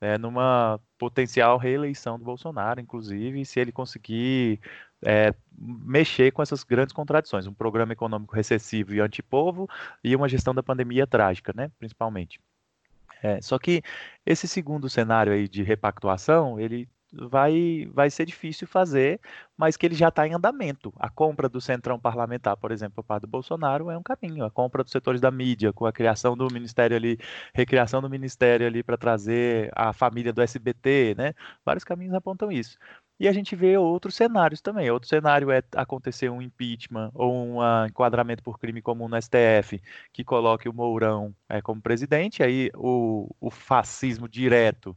É, numa potencial reeleição do Bolsonaro, inclusive, se ele conseguir é, mexer com essas grandes contradições, um programa econômico recessivo e antipovo e uma gestão da pandemia trágica, né, principalmente. É, só que esse segundo cenário aí de repactuação, ele vai, vai ser difícil fazer, mas que ele já está em andamento. A compra do centrão parlamentar, por exemplo, para do Bolsonaro é um caminho. A compra dos setores da mídia, com a criação do ministério ali, recriação do ministério ali para trazer a família do SBT, né? Vários caminhos apontam isso. E a gente vê outros cenários também. Outro cenário é acontecer um impeachment ou um enquadramento por crime comum no STF que coloque o Mourão é, como presidente, aí o, o fascismo direto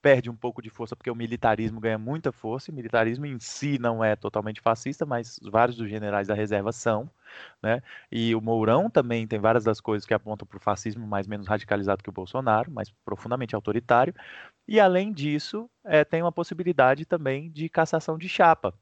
perde um pouco de força porque o militarismo ganha muita força. O militarismo em si não é totalmente fascista, mas vários dos generais da reserva são, né? E o Mourão também tem várias das coisas que apontam para o fascismo mais menos radicalizado que o Bolsonaro, mas profundamente autoritário. E além disso, é, tem uma possibilidade também de cassação de chapa.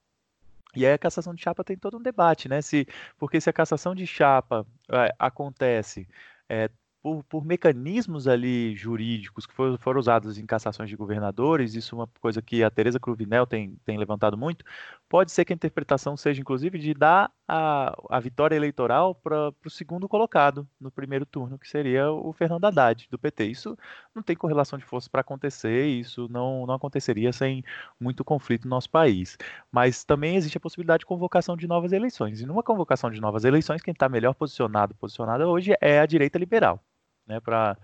E aí a cassação de chapa tem todo um debate, né? Se, porque se a cassação de chapa é, acontece é, por, por, mecanismos ali jurídicos que foram, foram, usados em cassações de governadores, isso é uma coisa que a Tereza Cruvinel tem, tem levantado muito, pode ser que a interpretação seja, inclusive, de dar a, a vitória eleitoral para o segundo colocado no primeiro turno, que seria o Fernando Haddad, do PT. Isso não tem correlação de força para acontecer, isso não, não aconteceria sem muito conflito no nosso país. Mas também existe a possibilidade de convocação de novas eleições. E numa convocação de novas eleições, quem está melhor posicionado, posicionada hoje é a direita liberal né, para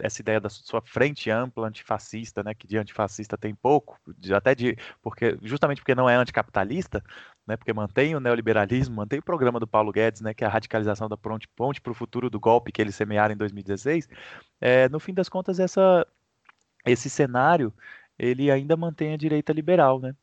essa ideia da sua frente ampla antifascista, né, que de antifascista tem pouco, de, até de porque justamente porque não é anticapitalista, né, porque mantém o neoliberalismo, mantém o programa do Paulo Guedes, né, que é a radicalização da ponte, ponte para o futuro do golpe que eles semearam em 2016. É, no fim das contas, essa, esse cenário ele ainda mantém a direita liberal, né?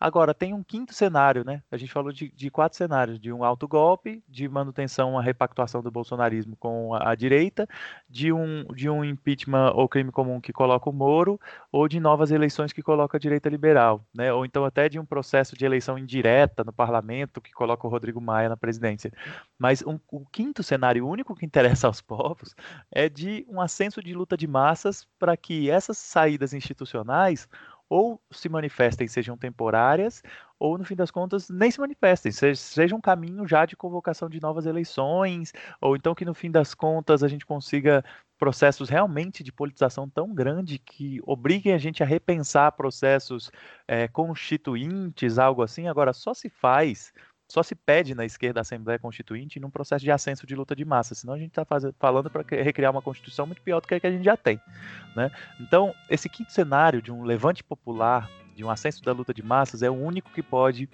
Agora, tem um quinto cenário, né? A gente falou de, de quatro cenários: de um alto golpe, de manutenção, a repactuação do bolsonarismo com a, a, direita, de um, de um impeachment ou crime comum que coloca o Moro, ou de novas eleições que coloca a direita liberal, né? Ou então até de um processo de eleição indireta no parlamento que coloca o Rodrigo Maia na presidência. Mas um, o quinto cenário, único que interessa aos povos, é de um ascenso de luta de massas para que essas saídas institucionais ou se manifestem sejam temporárias, ou no fim das contas nem se manifestem, seja, um caminho já de convocação de novas eleições, ou então que no fim das contas a gente consiga processos realmente de politização tão grande que obriguem a gente a repensar processos é, constituintes, algo assim. Agora, só se faz só se pede na esquerda da Assembleia Constituinte num processo de ascenso de luta de massa, senão a gente está falando para recriar uma Constituição muito pior do que a que a gente já tem. Né? Então, esse quinto cenário de um levante popular, de um ascenso da luta de massas, é o único que pode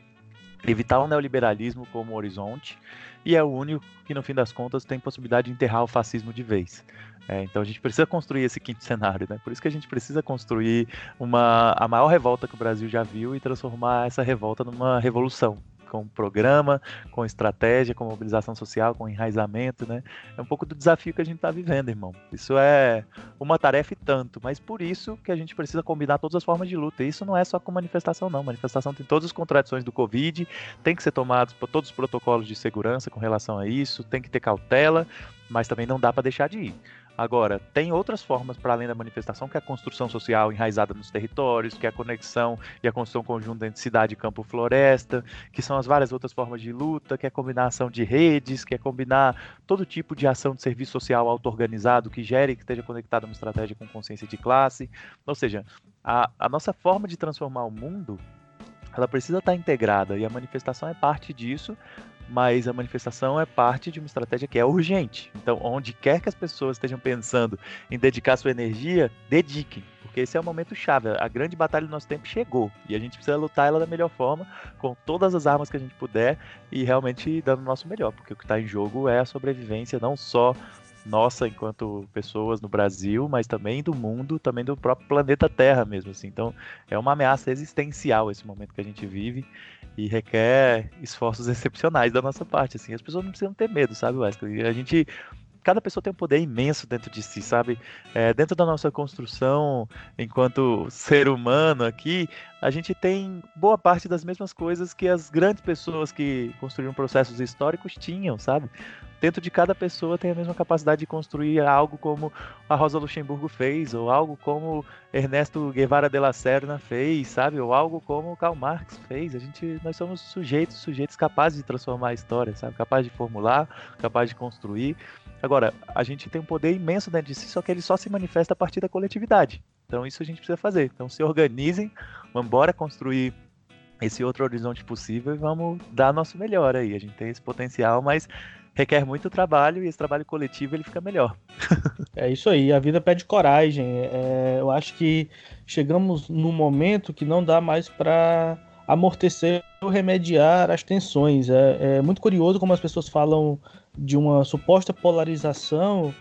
evitar o neoliberalismo como horizonte e é o único que, no fim das contas, tem possibilidade de enterrar o fascismo de vez. É, então a gente precisa construir esse quinto cenário, né? Por isso que a gente precisa construir uma, a maior revolta que o Brasil já viu e transformar essa revolta numa revolução, com programa, com estratégia, com mobilização social, com enraizamento, né? É um pouco do desafio que a gente está vivendo, irmão. Isso é uma tarefa e tanto, mas por isso que a gente precisa combinar todas as formas de luta. E isso não é só com manifestação, não. Manifestação tem todas as contradições do Covid, tem que ser tomados por todos os protocolos de segurança com relação a isso, tem que ter cautela, mas também não dá para deixar de ir. Agora, tem outras formas para além da manifestação, que é a construção social enraizada nos territórios, que é a conexão e a construção conjunta entre cidade, campo floresta, que são as várias outras formas de luta, que é a combinação de redes, que é combinar todo tipo de ação de serviço social auto-organizado que gere que esteja conectado a uma estratégia com consciência de classe. Ou seja, a, a nossa forma de transformar o mundo ela precisa estar integrada e a manifestação é parte disso, mas a manifestação é parte de uma estratégia que é urgente. Então, onde quer que as pessoas estejam pensando em dedicar sua energia, dediquem, porque esse é o momento chave. A grande batalha do nosso tempo chegou e a gente precisa lutar ela da melhor forma, com todas as armas que a gente puder e realmente dando o nosso melhor, porque o que está em jogo é a sobrevivência não só nossa enquanto pessoas no Brasil, mas também do mundo, também do próprio planeta Terra mesmo, assim. Então, é uma ameaça existencial esse momento que a gente vive e requer esforços [laughs] excepcionais da nossa parte, assim. As pessoas não precisam ter medo, sabe, Wesley? A gente cada pessoa tem um poder imenso dentro de si, sabe? É, dentro da nossa construção, enquanto ser humano aqui, a gente tem boa parte das mesmas coisas que as grandes pessoas que construíram processos históricos tinham, sabe? Dentro de cada pessoa tem a mesma capacidade de construir algo como a Rosa Luxemburgo fez, ou algo como Ernesto Guevara de la Serna fez, sabe? Ou algo como Karl Marx fez. A gente, nós somos sujeitos, sujeitos capazes de transformar a história, sabe? Capazes de formular, capazes de construir. Agora, a gente tem um poder imenso dentro de si, só que ele só se manifesta a partir da coletividade. Então isso a gente precisa fazer. Então se organizem, vamos embora construir esse outro horizonte possível e vamos dar nosso melhor aí. A gente tem esse potencial, mas requer muito trabalho e esse trabalho coletivo ele fica melhor. é isso aí, a vida pede coragem. É, eu acho que chegamos num momento que não dá mais para amortecer ou remediar as tensões. É, é muito curioso como as pessoas falam de uma suposta polarização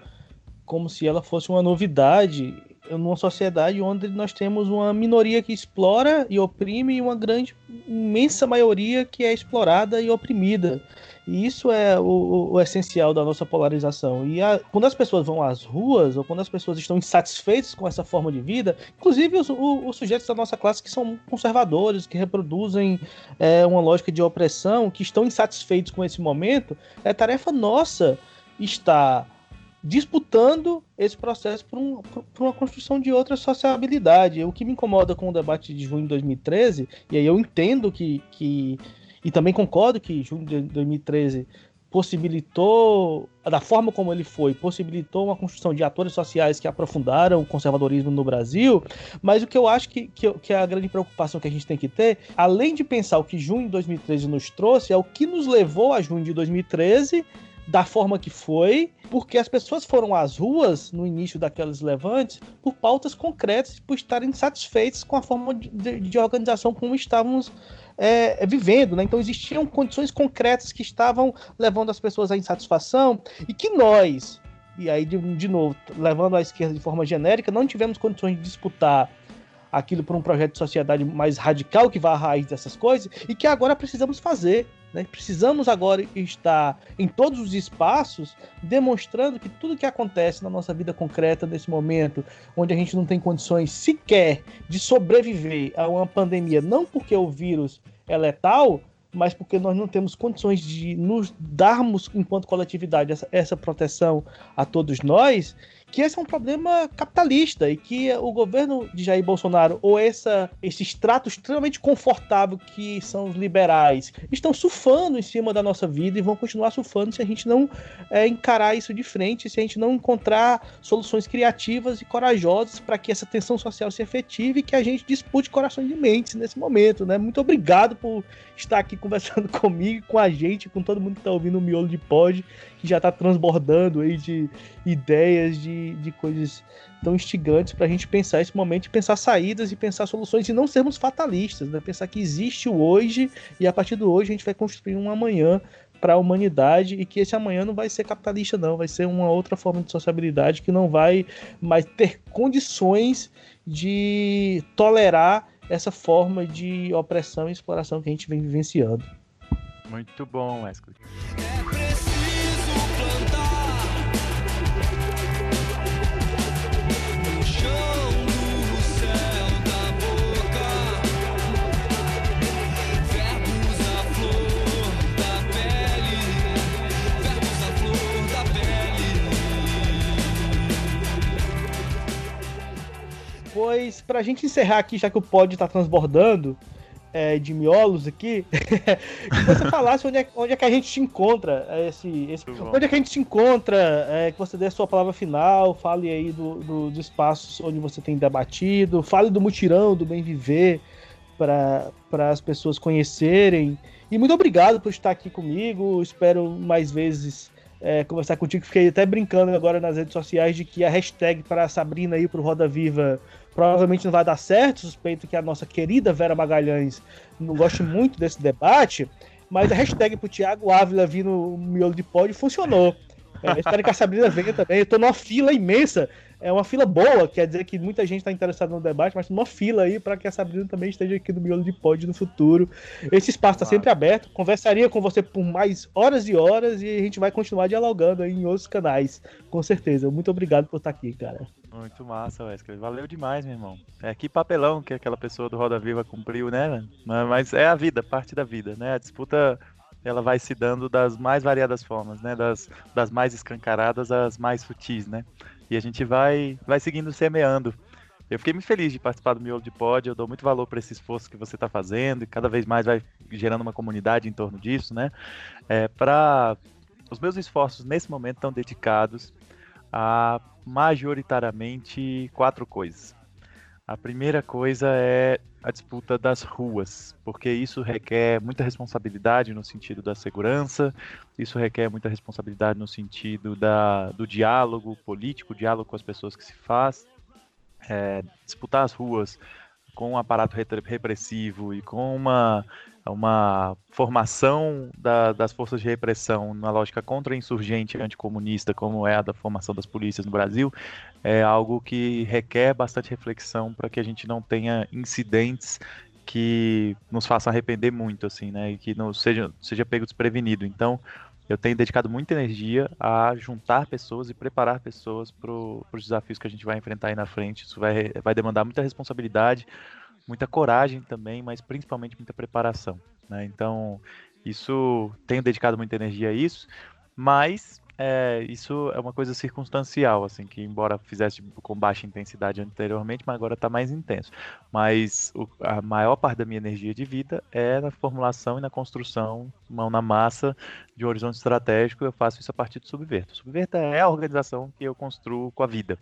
como se ela fosse uma novidade numa sociedade onde nós temos uma minoria que explora e oprime e uma grande, imensa maioria que é explorada e oprimida. E isso é o, o essencial da nossa polarização. E a, quando as pessoas vão às ruas, ou quando as pessoas estão insatisfeitas com essa forma de vida, inclusive os, os, os sujeitos da nossa classe que são conservadores, que reproduzem é, uma lógica de opressão, que estão insatisfeitos com esse momento, é tarefa nossa estar disputando esse processo por, um, por, uma construção de outra sociabilidade. O que me incomoda com o debate de junho de 2013, e aí eu entendo que, que e também concordo que junho de 2013 possibilitou, da forma como ele foi, possibilitou uma construção de atores sociais que aprofundaram o conservadorismo no Brasil, mas o que eu acho que, que, que é a grande preocupação que a gente tem que ter, além de pensar o que junho de 2013 nos trouxe, é o que nos levou a junho de 2013 da forma que foi, porque as pessoas foram às ruas no início daqueles levantes por pautas concretas, por estarem satisfeitos com a forma de, de organização como estávamos é, vivendo. Né? Então existiam condições concretas que estavam levando as pessoas à insatisfação e que nós, e aí de, de novo, levando à esquerda de forma genérica, não tivemos condições de disputar aquilo por um projeto de sociedade mais radical que vá à raiz dessas coisas e que agora precisamos fazer. Né? Precisamos agora estar em todos os espaços demonstrando que tudo que acontece na nossa vida concreta nesse momento, onde a gente não tem condições sequer de sobreviver a uma pandemia, não porque o vírus é letal, mas porque nós não temos condições de nos darmos, enquanto coletividade, essa, essa proteção a todos nós, que esse é um problema capitalista e que o governo de Jair Bolsonaro ou essa, esse extrato extremamente confortável que são os liberais estão surfando em cima da nossa vida e vão continuar surfando se a gente não é, encarar isso de frente, se a gente não encontrar soluções criativas e corajosas para que essa tensão social se efetive e que a gente dispute corações e mentes nesse momento, né? Muito obrigado por estar aqui conversando [laughs] comigo, com a gente, com todo mundo que está ouvindo o Miolo de Pod que já está transbordando aí de ideias, de, de coisas tão instigantes para a gente pensar esse momento, pensar saídas e pensar soluções e não sermos fatalistas, né? Pensar que existe o hoje e a partir do hoje a gente vai construir um amanhã para a humanidade e que esse amanhã não vai ser capitalista não, vai ser uma outra forma de sociabilidade que não vai mais ter condições de tolerar essa forma de opressão e exploração que a gente vem vivenciando. Muito bom, Wesley. Pois, pra gente encerrar aqui, já que o pod tá transbordando é, de miolos aqui, [laughs] que você falasse onde é, onde é que a gente te encontra. É, esse, esse onde é que a gente te encontra, é, que você dê a sua palavra final, fale aí do, do, dos espaços onde você tem debatido, fale do mutirão, do bem viver, para as pessoas conhecerem. E muito obrigado por estar aqui comigo. Espero mais vezes é, conversar contigo. Fiquei até brincando agora nas redes sociais de que a hashtag para a Sabrina aí para o Roda Viva provavelmente não vai dar certo. Suspeito que a nossa querida Vera Magalhães não goste muito desse debate, mas a hashtag pro Thiago Ávila vir no miolo de pódio funcionou. É, espero que a Sabrina venha também. Eu tô numa fila imensa. É uma fila boa, quer dizer que muita gente está interessada no debate, mas uma fila aí para que a Sabrina também esteja aqui no Miolo de Pod no futuro. Esse espaço está sempre aberto. Conversaria com você por mais horas e horas e a gente vai continuar dialogando aí em outros canais, com certeza. Muito obrigado por estar aqui, cara. Muito massa, Wesley. Valeu demais, meu irmão. É que papelão que aquela pessoa do Roda Viva cumpriu, né? Mas é a vida, parte da vida, né? A disputa ela vai se dando das mais variadas formas, né? Das, das mais escancaradas às mais sutis, né? E a gente vai, vai seguindo semeando. Eu fiquei muito feliz de participar do Miolo de Pod, eu dou muito valor para esse esforço que você está fazendo e cada vez mais vai gerando uma comunidade em torno disso, né? É, para os meus esforços nesse momento estão dedicados a majoritariamente quatro coisas. A primeira coisa é a disputa das ruas, porque isso requer muita responsabilidade no sentido da segurança, isso requer muita responsabilidade no sentido da, do diálogo político, diálogo com as pessoas que se faz. É, disputar as ruas com um aparato repressivo e com uma uma formação da, das forças de repressão na lógica contra-insurgente anticomunista, como é a da formação das polícias no Brasil, é algo que requer bastante reflexão para que a gente não tenha incidentes que nos façam arrepender muito, assim, né, e que não seja, seja pego desprevenido. Então, eu tenho dedicado muita energia a juntar pessoas e preparar pessoas para os desafios que a gente vai enfrentar aí na frente. Isso vai, vai demandar muita responsabilidade, muita coragem também, mas principalmente muita preparação. Né? Então, isso tenho dedicado muita energia a isso, mas é, isso é uma coisa circunstancial, assim, que embora fizesse com baixa intensidade anteriormente, mas agora está mais intenso. Mas o, a maior parte da minha energia de vida é na formulação e na construção, mão na massa, de um horizonte estratégico. Eu faço isso a partir do Subverta. O Subverta é a organização que eu construo com a vida.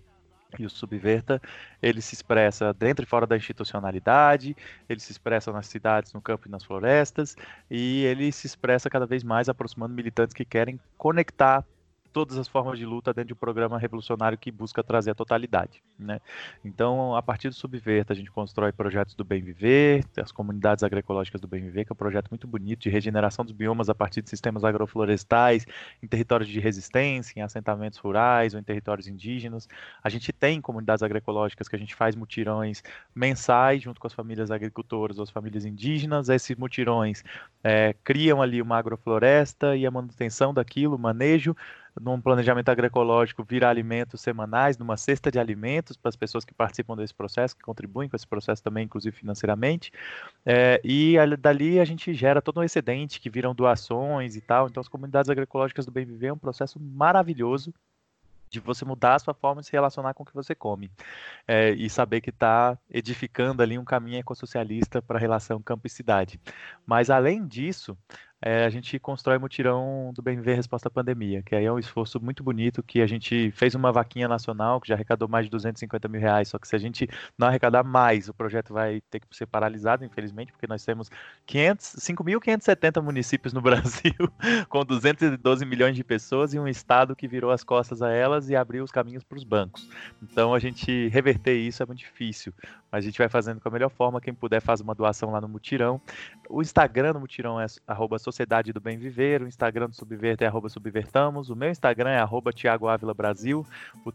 E o Subverta, ele se expressa dentro e fora da institucionalidade, ele se expressa nas cidades, no campo e nas florestas, e ele se expressa cada vez mais aproximando militantes que querem conectar todas as formas de luta dentro de um programa revolucionário que busca trazer a totalidade. Né? Então, a partir do Subverta, a gente constrói projetos do Bem Viver, as comunidades agroecológicas do Bem Viver, que é um projeto muito bonito de regeneração dos biomas a partir de sistemas agroflorestais, em territórios de resistência, em assentamentos rurais ou em territórios indígenas. A gente tem comunidades agroecológicas que a gente faz mutirões mensais junto com as famílias agricultoras ou as famílias indígenas. Esses mutirões é, criam ali uma agrofloresta e a manutenção daquilo, o manejo, num planejamento agroecológico vira alimentos semanais, numa cesta de alimentos para as pessoas que participam desse processo, que contribuem com esse processo também, inclusive financeiramente. É, e dali a gente gera todo um excedente que viram doações e tal. Então, as comunidades agroecológicas do Bem Viver é um processo maravilhoso de você mudar a sua forma de se relacionar com o que você come é, e saber que está edificando ali um caminho ecossocialista para a relação campo e cidade. Mas além disso, é, a gente constrói o mutirão do BMV Resposta à Pandemia, que aí é um esforço muito bonito, que a gente fez uma vaquinha nacional, que já arrecadou mais de 250 mil reais, só que se a gente não arrecadar mais, o projeto vai ter que ser paralisado, infelizmente, porque nós temos 5.570 municípios no [laughs] Brasil, com 212 milhões de pessoas e um estado que virou as costas a elas e abriu os caminhos para os bancos. Então, a gente reverter isso é muito difícil, a gente vai fazendo com a melhor forma, quem puder faz uma doação lá no mutirão. O Instagram do mutirão é arroba Sociedade do Bem Viver, o Instagram do Subverter é arroba Subvertamos, o meu Instagram é arroba Thiago Ávila Brasil,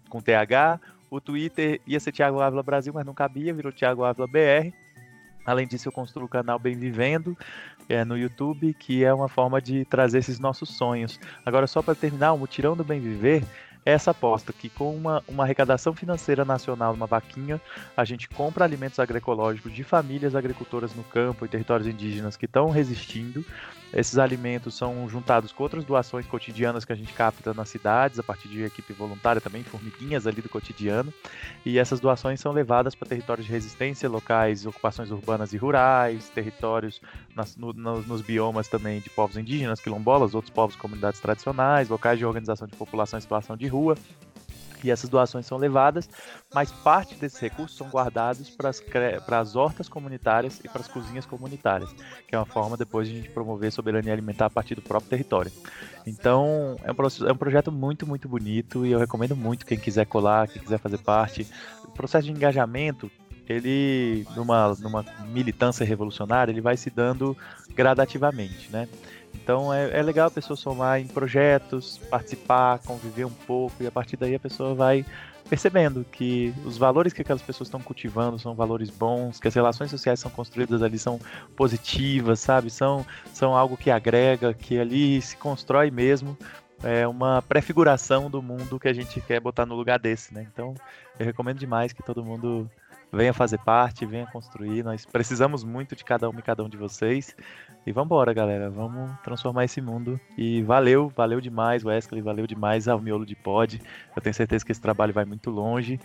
com TH, o Twitter ia ser Thiago Ávila Brasil, mas não cabia, virou Thiago Ávila BR. Além disso, eu construo o canal Bem Vivendo é, no YouTube, que é uma forma de trazer esses nossos sonhos. Agora, só para terminar, o Mutirão do Bem Viver essa aposta que com uma, uma arrecadação financeira nacional, uma vaquinha, a gente compra alimentos agroecológicos de famílias agricultoras no campo e territórios indígenas que estão resistindo esses alimentos são juntados com outras doações cotidianas que a gente capta nas cidades, a partir de equipe voluntária também, formiguinhas ali do cotidiano. E essas doações são levadas para territórios de resistência, locais, ocupações urbanas e rurais, territórios nas, no, nos biomas também de povos indígenas, quilombolas, outros povos comunidades tradicionais, locais de organização de população em situação de rua e essas doações são levadas, mas parte desses recursos são guardados para as, hortas comunitárias e para as cozinhas comunitárias, que é uma forma depois de a gente promover soberania alimentar a partir do próprio território. Então, é um, é um projeto muito, muito bonito e eu recomendo muito quem quiser colar, quem quiser fazer parte. O processo de engajamento, ele, numa, numa militância revolucionária, ele vai se dando gradativamente, né? Então é, é legal a pessoa somar em projetos, participar, conviver um pouco, e a partir daí a pessoa vai percebendo que os valores que aquelas pessoas estão cultivando são valores bons, que as relações sociais são construídas ali são positivas, sabe? São, são algo que agrega, que ali se constrói mesmo é uma prefiguração do mundo que a gente quer botar no lugar desse, né? Então, eu recomendo demais que todo mundo venha fazer parte, venha construir. Nós precisamos muito de cada um e cada um de vocês. E vamos embora, galera. Vamos transformar esse mundo. E valeu, valeu demais, Wesley, valeu demais ao Miolo de Pod. Eu tenho certeza que esse trabalho vai muito longe.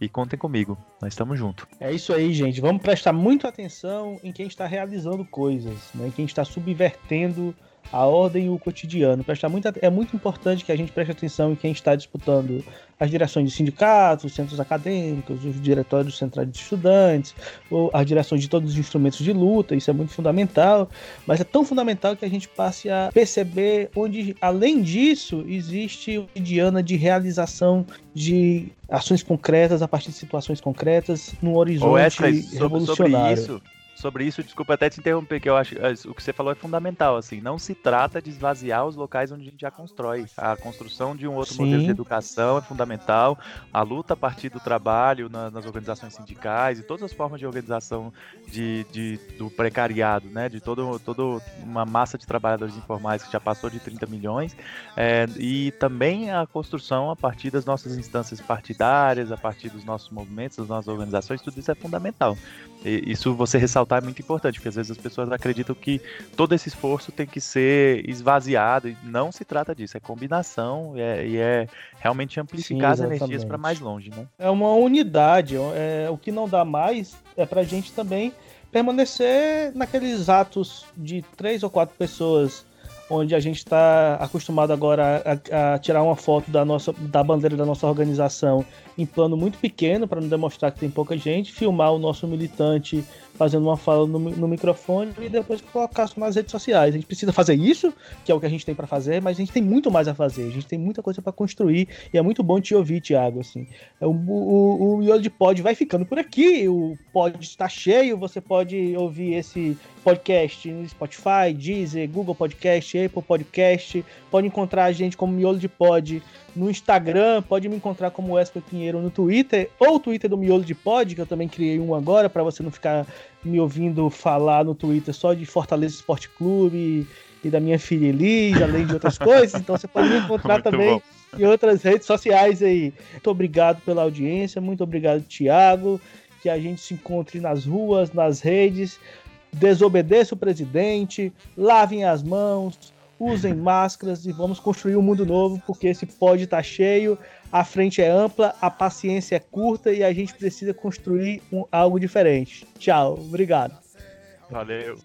E contem comigo, nós estamos juntos. É isso aí, gente. Vamos prestar muito atenção em quem está realizando coisas, né? em quem está subvertendo a ordem e o cotidiano. Prestar muita, é muito importante que a gente preste atenção em quem está disputando as direções de sindicatos, centros acadêmicos, os diretórios centrais de estudantes, ou as direções de todos os instrumentos de luta, isso é muito fundamental, mas é tão fundamental que a gente passe a perceber onde, além disso, existe o cotidiano de realização de ações concretas a partir de situações concretas num horizonte Wesley, revolucionário. Sobre isso, sobre isso, desculpa até te interromper, que eu acho é, o que você falou é fundamental, assim, não se trata de esvaziar os locais onde a gente já constrói. A construção de um outro Sim. modelo de educação é fundamental, a luta a partir do trabalho na, nas organizações sindicais e todas as formas de organização de, de, do precariado, né, de todo, todo uma massa de trabalhadores informais que já passou de 30 milhões, é, e também a construção a partir das nossas instâncias partidárias, a partir dos nossos movimentos, das nossas organizações, tudo isso é fundamental. E isso você ressaltar é muito importante, porque às vezes as pessoas acreditam que todo esse esforço tem que ser esvaziado, e não se trata disso, é combinação e é, e é realmente amplificar Sim, as energias para mais longe. Né? É uma unidade, é, o que não dá mais é para a gente também permanecer naqueles atos de três ou quatro pessoas onde a gente está acostumado agora a, a, tirar uma foto da nossa da bandeira da nossa organização em plano muito pequeno para não demonstrar que tem pouca gente, filmar o nosso militante fazendo uma fala no, no microfone e depois colocar nas redes sociais. A gente precisa fazer isso, que é o que a gente tem para fazer, mas a gente tem muito mais a fazer. A gente tem muita coisa para construir e é muito bom te ouvir, Thiago. Assim, é o, o, o miolo de pod vai ficando por aqui. O pod está cheio. Você pode ouvir esse podcast no Spotify, Deezer, Google Podcast, Apple Podcast. Pode encontrar a gente como Miolo de Pod no Instagram, pode me encontrar como Wesley Pinheiro no Twitter, ou o Twitter do Miolo de Pod, que eu também criei um agora, para você não ficar me ouvindo falar no Twitter só de Fortaleza Esporte Clube e, da minha filha Elis, além de outras coisas. Então você pode me encontrar [laughs] também bom. em outras redes sociais aí. Muito obrigado pela audiência, muito obrigado, Thiago. Que a gente se encontre nas ruas, nas redes. Desobedeça o presidente, lavem as mãos, usem máscaras e vamos construir um mundo novo, porque esse pódio está cheio, a frente é ampla, a paciência é curta e a gente precisa construir um, algo diferente. Tchau, obrigado. Valeu.